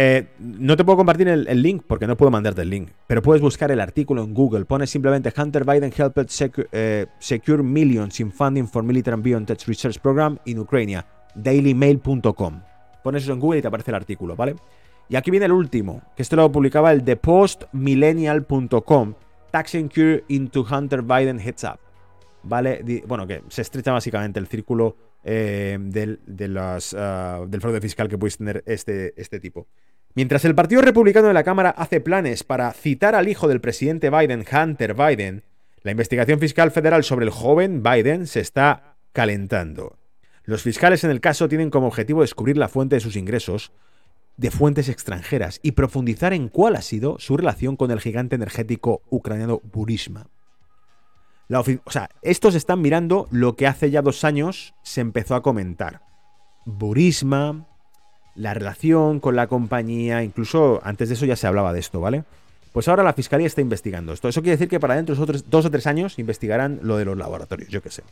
Eh, no te puedo compartir el, link porque no puedo mandarte el link, pero puedes buscar el artículo en Google. Pones simplemente Hunter Biden helped eh, secure, millions in funding for military and biotech research program in Ukraine. Dailymail.com. Pones eso en Google y te aparece el artículo, ¿vale? Y aquí viene el último, que esto lo publicaba el thepostmillennial.com. Tax Secure into Hunter Biden Heads Up. ¿Vale? Bueno, que se estrecha básicamente el círculo eh, del, de ah, del fraude fiscal que puedes tener este, este tipo. Mientras el Partido Republicano de la Cámara hace planes para citar al hijo del presidente Biden, Hunter Biden, la investigación fiscal federal sobre el joven Biden se está calentando. Los fiscales en el caso tienen como objetivo descubrir la fuente de sus ingresos de fuentes extranjeras y profundizar en cuál ha sido su relación con el gigante energético ucraniano Burisma. O sea, estos están mirando lo que hace ya dos años se empezó a comentar. Burisma, la relación con la compañía, incluso antes de eso ya se hablaba de esto, ¿vale? Pues ahora la fiscalía está investigando esto. Eso quiere decir que para dentro de otros dos o tres años investigarán lo de los laboratorios, yo qué sé.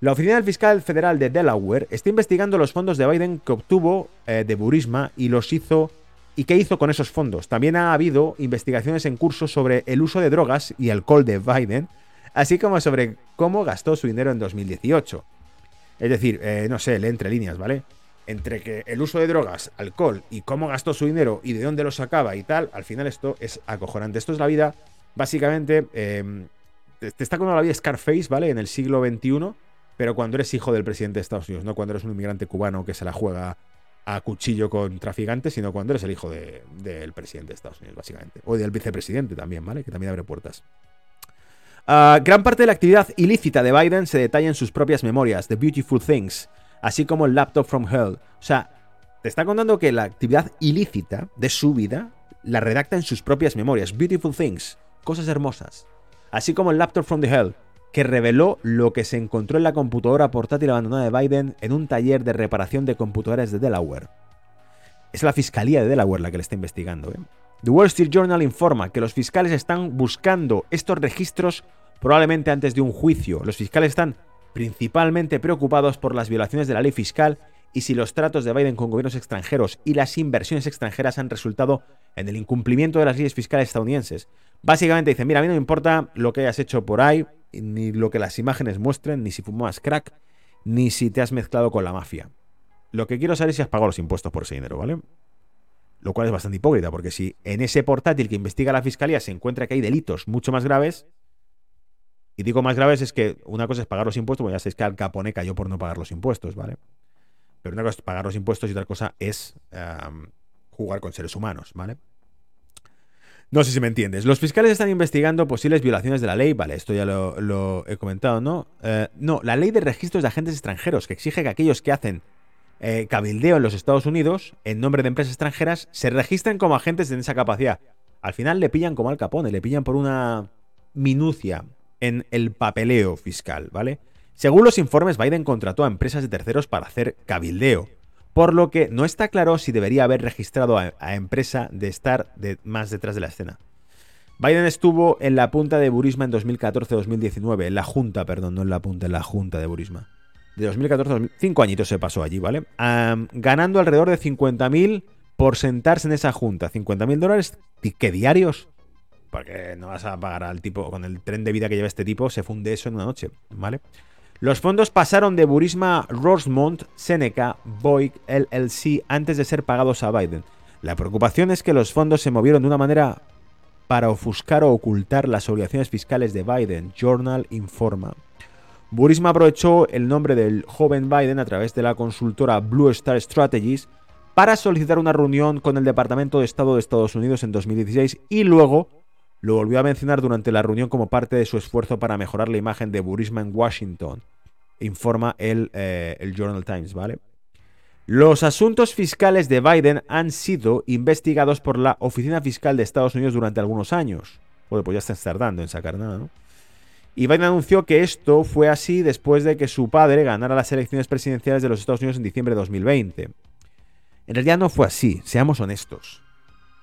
La Oficina del Fiscal Federal de Delaware está investigando los fondos de Biden que obtuvo eh, de Burisma y los hizo y qué hizo con esos fondos. También ha habido investigaciones en curso sobre el uso de drogas y alcohol de Biden, así como sobre cómo gastó su dinero en 2018. Es decir, eh, no sé, le entre líneas, ¿vale? entre que el uso de drogas, alcohol y cómo gastó su dinero y de dónde lo sacaba y tal, al final esto es acojonante. Esto es la vida, básicamente, em, te, está con la vida Scarface, ¿vale? En el siglo XXI, pero cuando eres hijo del presidente de Estados Unidos, no cuando eres un inmigrante cubano que se la juega a cuchillo con traficantes, sino cuando eres el hijo del presidente de Estados Unidos, básicamente. O del vicepresidente también, ¿vale? Que también abre puertas. Ah, gran parte de la actividad ilícita de Biden se detalla en sus propias memorias, The Beautiful Things, así como el Laptop from Hell. O sea, te está contando que la actividad ilícita de su vida la redacta en sus propias memorias. Beautiful Things, cosas hermosas. Así como el Laptop from the Hell, que reveló lo que se encontró en la computadora portátil abandonada de Biden en un taller de reparación de computadoras de Delaware. Es la Fiscalía de Delaware la que le está investigando. ¿eh? The Wall Street Journal informa que los fiscales están buscando estos registros probablemente antes de un juicio. Los fiscales están principalmente preocupados por las violaciones de la ley fiscal y si los tratos de Biden con gobiernos extranjeros y las inversiones extranjeras han resultado en el incumplimiento de las leyes fiscales estadounidenses. Básicamente dicen, mira, a mí no me importa lo que hayas hecho por ahí, ni lo que las imágenes muestren, ni si fumas crack, ni si te has mezclado con la mafia. Lo que quiero saber es si has pagado los impuestos por ese dinero, ¿vale? Lo cual es bastante hipócrita, porque si en ese portátil que investiga la fiscalía se encuentra que hay delitos mucho más graves, y digo más graves es que una cosa es pagar los impuestos, porque ya sabéis que Al Capone cayó por no pagar los impuestos, ¿vale? Pero una cosa es pagar los impuestos y otra cosa es jugar con seres humanos, ¿vale? No sé si me entiendes. Los fiscales están investigando posibles violaciones de la ley, vale, esto ya lo, he comentado, ¿no? Eh, no, la ley de registros de agentes extranjeros, que exige que aquellos que hacen eh, cabildeo en los Estados Unidos, en nombre de empresas extranjeras, se registren como agentes en esa capacidad. Al final le pillan como al capone, le pillan por una minucia en el papeleo fiscal, ¿vale? Según los informes, Biden contrató a empresas de terceros para hacer cabildeo, por lo que no está claro si debería haber registrado a, empresa de estar más detrás de la escena. Biden estuvo en la punta de Burisma en 2014-2019, en la junta, perdón, no en la punta, en la junta de Burisma. De 2014 a 2005 cinco añitos se pasó allí, ¿vale? ganando alrededor de 50.000 por sentarse en esa junta. 50.000 dólares, ¿qué diarios? porque no vas a pagar al tipo, con el tren de vida que lleva este tipo, se funde eso en una noche, ¿vale? Los fondos pasaron de Burisma Rosemont Seneca Boyd LLC antes de ser pagados a Biden. La preocupación es que los fondos se movieron de una manera para ofuscar o ocultar las obligaciones fiscales de Biden, Journal informa. Burisma aprovechó el nombre del joven Biden a través de la consultora Blue Star Strategies para solicitar una reunión con el Departamento de Estado de Estados Unidos en 2016 y luego lo volvió a mencionar durante la reunión como parte de su esfuerzo para mejorar la imagen de Burisma en Washington, informa el, eh, el Journal Times, ¿vale? Los asuntos fiscales de Biden han sido investigados por la Oficina Fiscal de Estados Unidos durante algunos años. pues ya está tardando en sacar nada, ¿no? Y Biden anunció que esto fue así después de que su padre ganara las elecciones presidenciales de los Estados Unidos en diciembre de 2020. En realidad no fue así, seamos honestos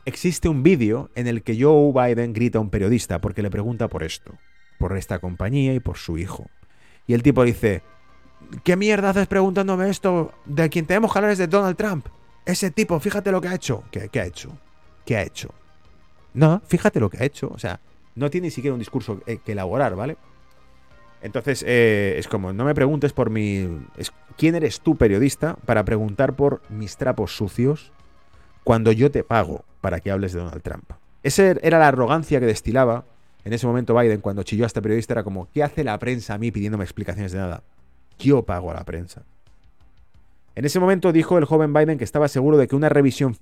existe un vídeo en el que Joe Biden grita a un periodista porque le pregunta por esto, por esta compañía y por su hijo. Y el tipo dice, ¿qué mierda haces preguntándome esto? De quien tenemos que es de Donald Trump. Ese tipo, fíjate lo que ha hecho. ¿Qué, ha hecho? ¿Qué ha hecho? No, fíjate lo que ha hecho. O sea, no tiene ni siquiera un discurso eh, que elaborar, ¿vale? Entonces, eh, es como, no me preguntes por mi... ¿Quién eres tú, periodista, para preguntar por mis trapos sucios cuando yo te pago para que hables de Donald Trump. Esa era la arrogancia que destilaba en ese momento Biden cuando chilló a este periodista. Era como, ¿qué hace la prensa a mí pidiéndome explicaciones de nada? Yo pago a la prensa. En ese momento dijo el joven Biden que estaba seguro de que una revisión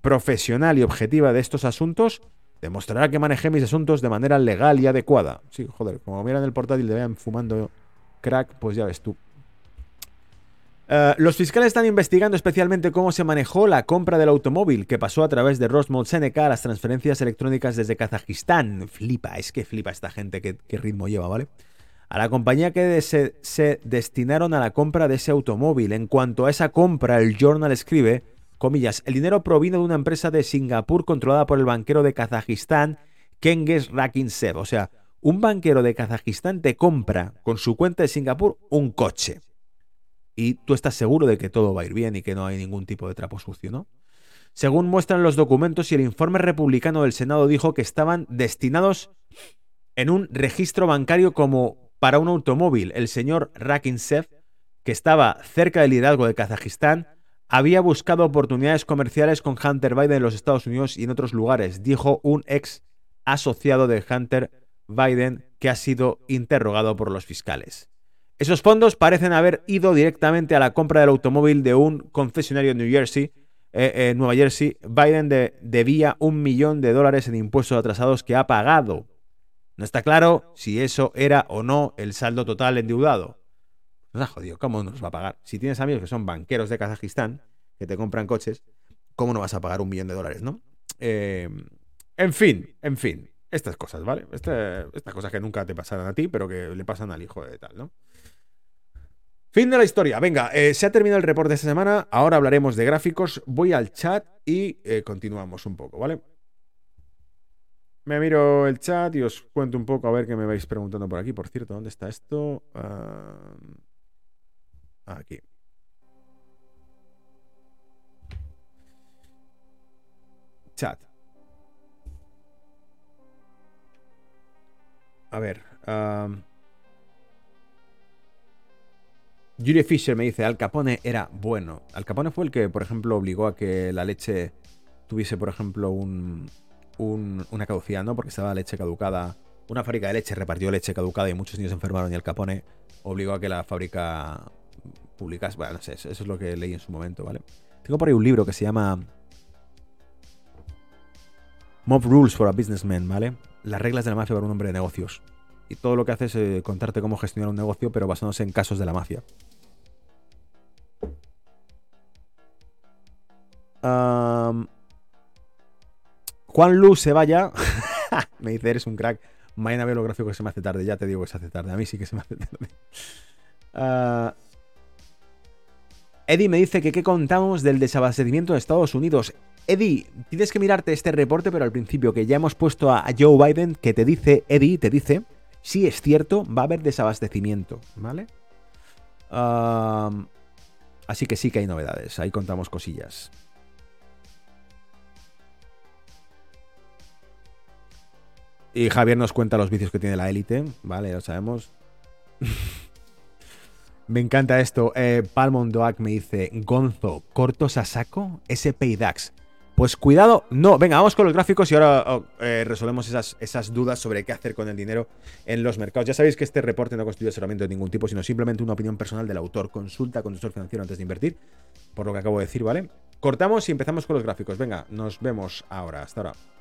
profesional y objetiva de estos asuntos demostrará que manejé mis asuntos de manera legal y adecuada. Sí, joder, como miran el portátil te vean fumando crack, pues ya ves tú. Eh, los fiscales están investigando especialmente cómo se manejó la compra del automóvil que pasó a través de Rosmol Seneca a las transferencias electrónicas desde Kazajistán. Flipa, es que flipa esta gente, qué, ritmo lleva, ¿vale? A la compañía que se destinaron a la compra de ese automóvil. En cuanto a esa compra, el Journal escribe, comillas, el dinero provino de una empresa de Singapur controlada por el banquero de Kazajistán, Kenges Rakinsev. O sea, un banquero de Kazajistán te compra con su cuenta de Singapur un coche y tú estás seguro de que todo va a ir bien y que no hay ningún tipo de trapo sucio, ¿no? Según muestran los documentos y el informe republicano del Senado dijo que estaban destinados en un registro bancario como para un automóvil. El señor Rakinsev, que estaba cerca del liderazgo de Kazajistán, había buscado oportunidades comerciales con Hunter Biden en los Estados Unidos y en otros lugares, dijo un ex asociado de Hunter Biden que ha sido interrogado por los fiscales. Esos fondos parecen haber ido directamente a la compra del automóvil de un concesionario en New Jersey. Eh, en Nueva Jersey, Biden debía un millón de dólares en impuestos atrasados que ha pagado. No está claro si eso era o no el saldo total endeudado. Nos ha jodido, ¿cómo nos va a pagar? Si tienes amigos que son banqueros de Kazajistán, que te compran coches, ¿cómo no vas a pagar un millón de dólares, no? Eh, en fin, en fin, estas cosas, ¿vale? Estas cosas que nunca te pasarán a ti, pero que le pasan al hijo de tal, ¿no? Fin de la historia. Venga, eh, se ha terminado el reporte de esta semana. Ahora hablaremos de gráficos. Voy al chat y eh, continuamos un poco, ¿vale? Me miro el chat y os cuento un poco a ver qué me vais preguntando por aquí. Por cierto, ¿dónde está esto? Ah, aquí. Chat. A ver. Julie Fisher me dice, Al Capone era bueno. Al Capone fue el que, por ejemplo, obligó a que la leche tuviese, por ejemplo, un, una caducidad, ¿no? Porque estaba leche caducada. Una fábrica de leche repartió leche caducada y muchos niños se enfermaron y Al Capone obligó a que la fábrica publicase. Bueno, no sé, eso es lo que leí en su momento, ¿vale? Tengo por ahí un libro que se llama Mob Rules for a Businessman, ¿vale? Las reglas de la mafia para un hombre de negocios. Y todo lo que hace es eh, contarte cómo gestionar un negocio, pero basándose en casos de la mafia. Juan Luz se vaya. me dice, eres un crack. Mañana veo lo gráfico que se me hace tarde. Ya te digo que se hace tarde. A mí sí que se me hace tarde. Uh, Eddie me dice que qué contamos del desabastecimiento de Estados Unidos. Eddie, tienes que mirarte este reporte, pero al principio que ya hemos puesto a Joe Biden, que te dice, Eddie, te dice, si es cierto, va a haber desabastecimiento, ¿vale? así que sí que hay novedades, ahí contamos cosillas. Y Javier nos cuenta los vicios que tiene la élite, ¿vale? Ya lo sabemos. me encanta esto. Eh, Palmondoac me dice, Gonzo, cortos a saco, SP DAX. Pues cuidado, no. Venga, vamos con los gráficos y ahora oh, eh, resolvemos esas, esas, dudas sobre qué hacer con el dinero en los mercados. Ya sabéis que este reporte no constituye asesoramiento de ningún tipo, sino simplemente una opinión personal del autor. Consulta con tu financiero antes de invertir, por lo que acabo de decir, ¿vale? Cortamos y empezamos con los gráficos. Venga, nos vemos ahora. Hasta ahora.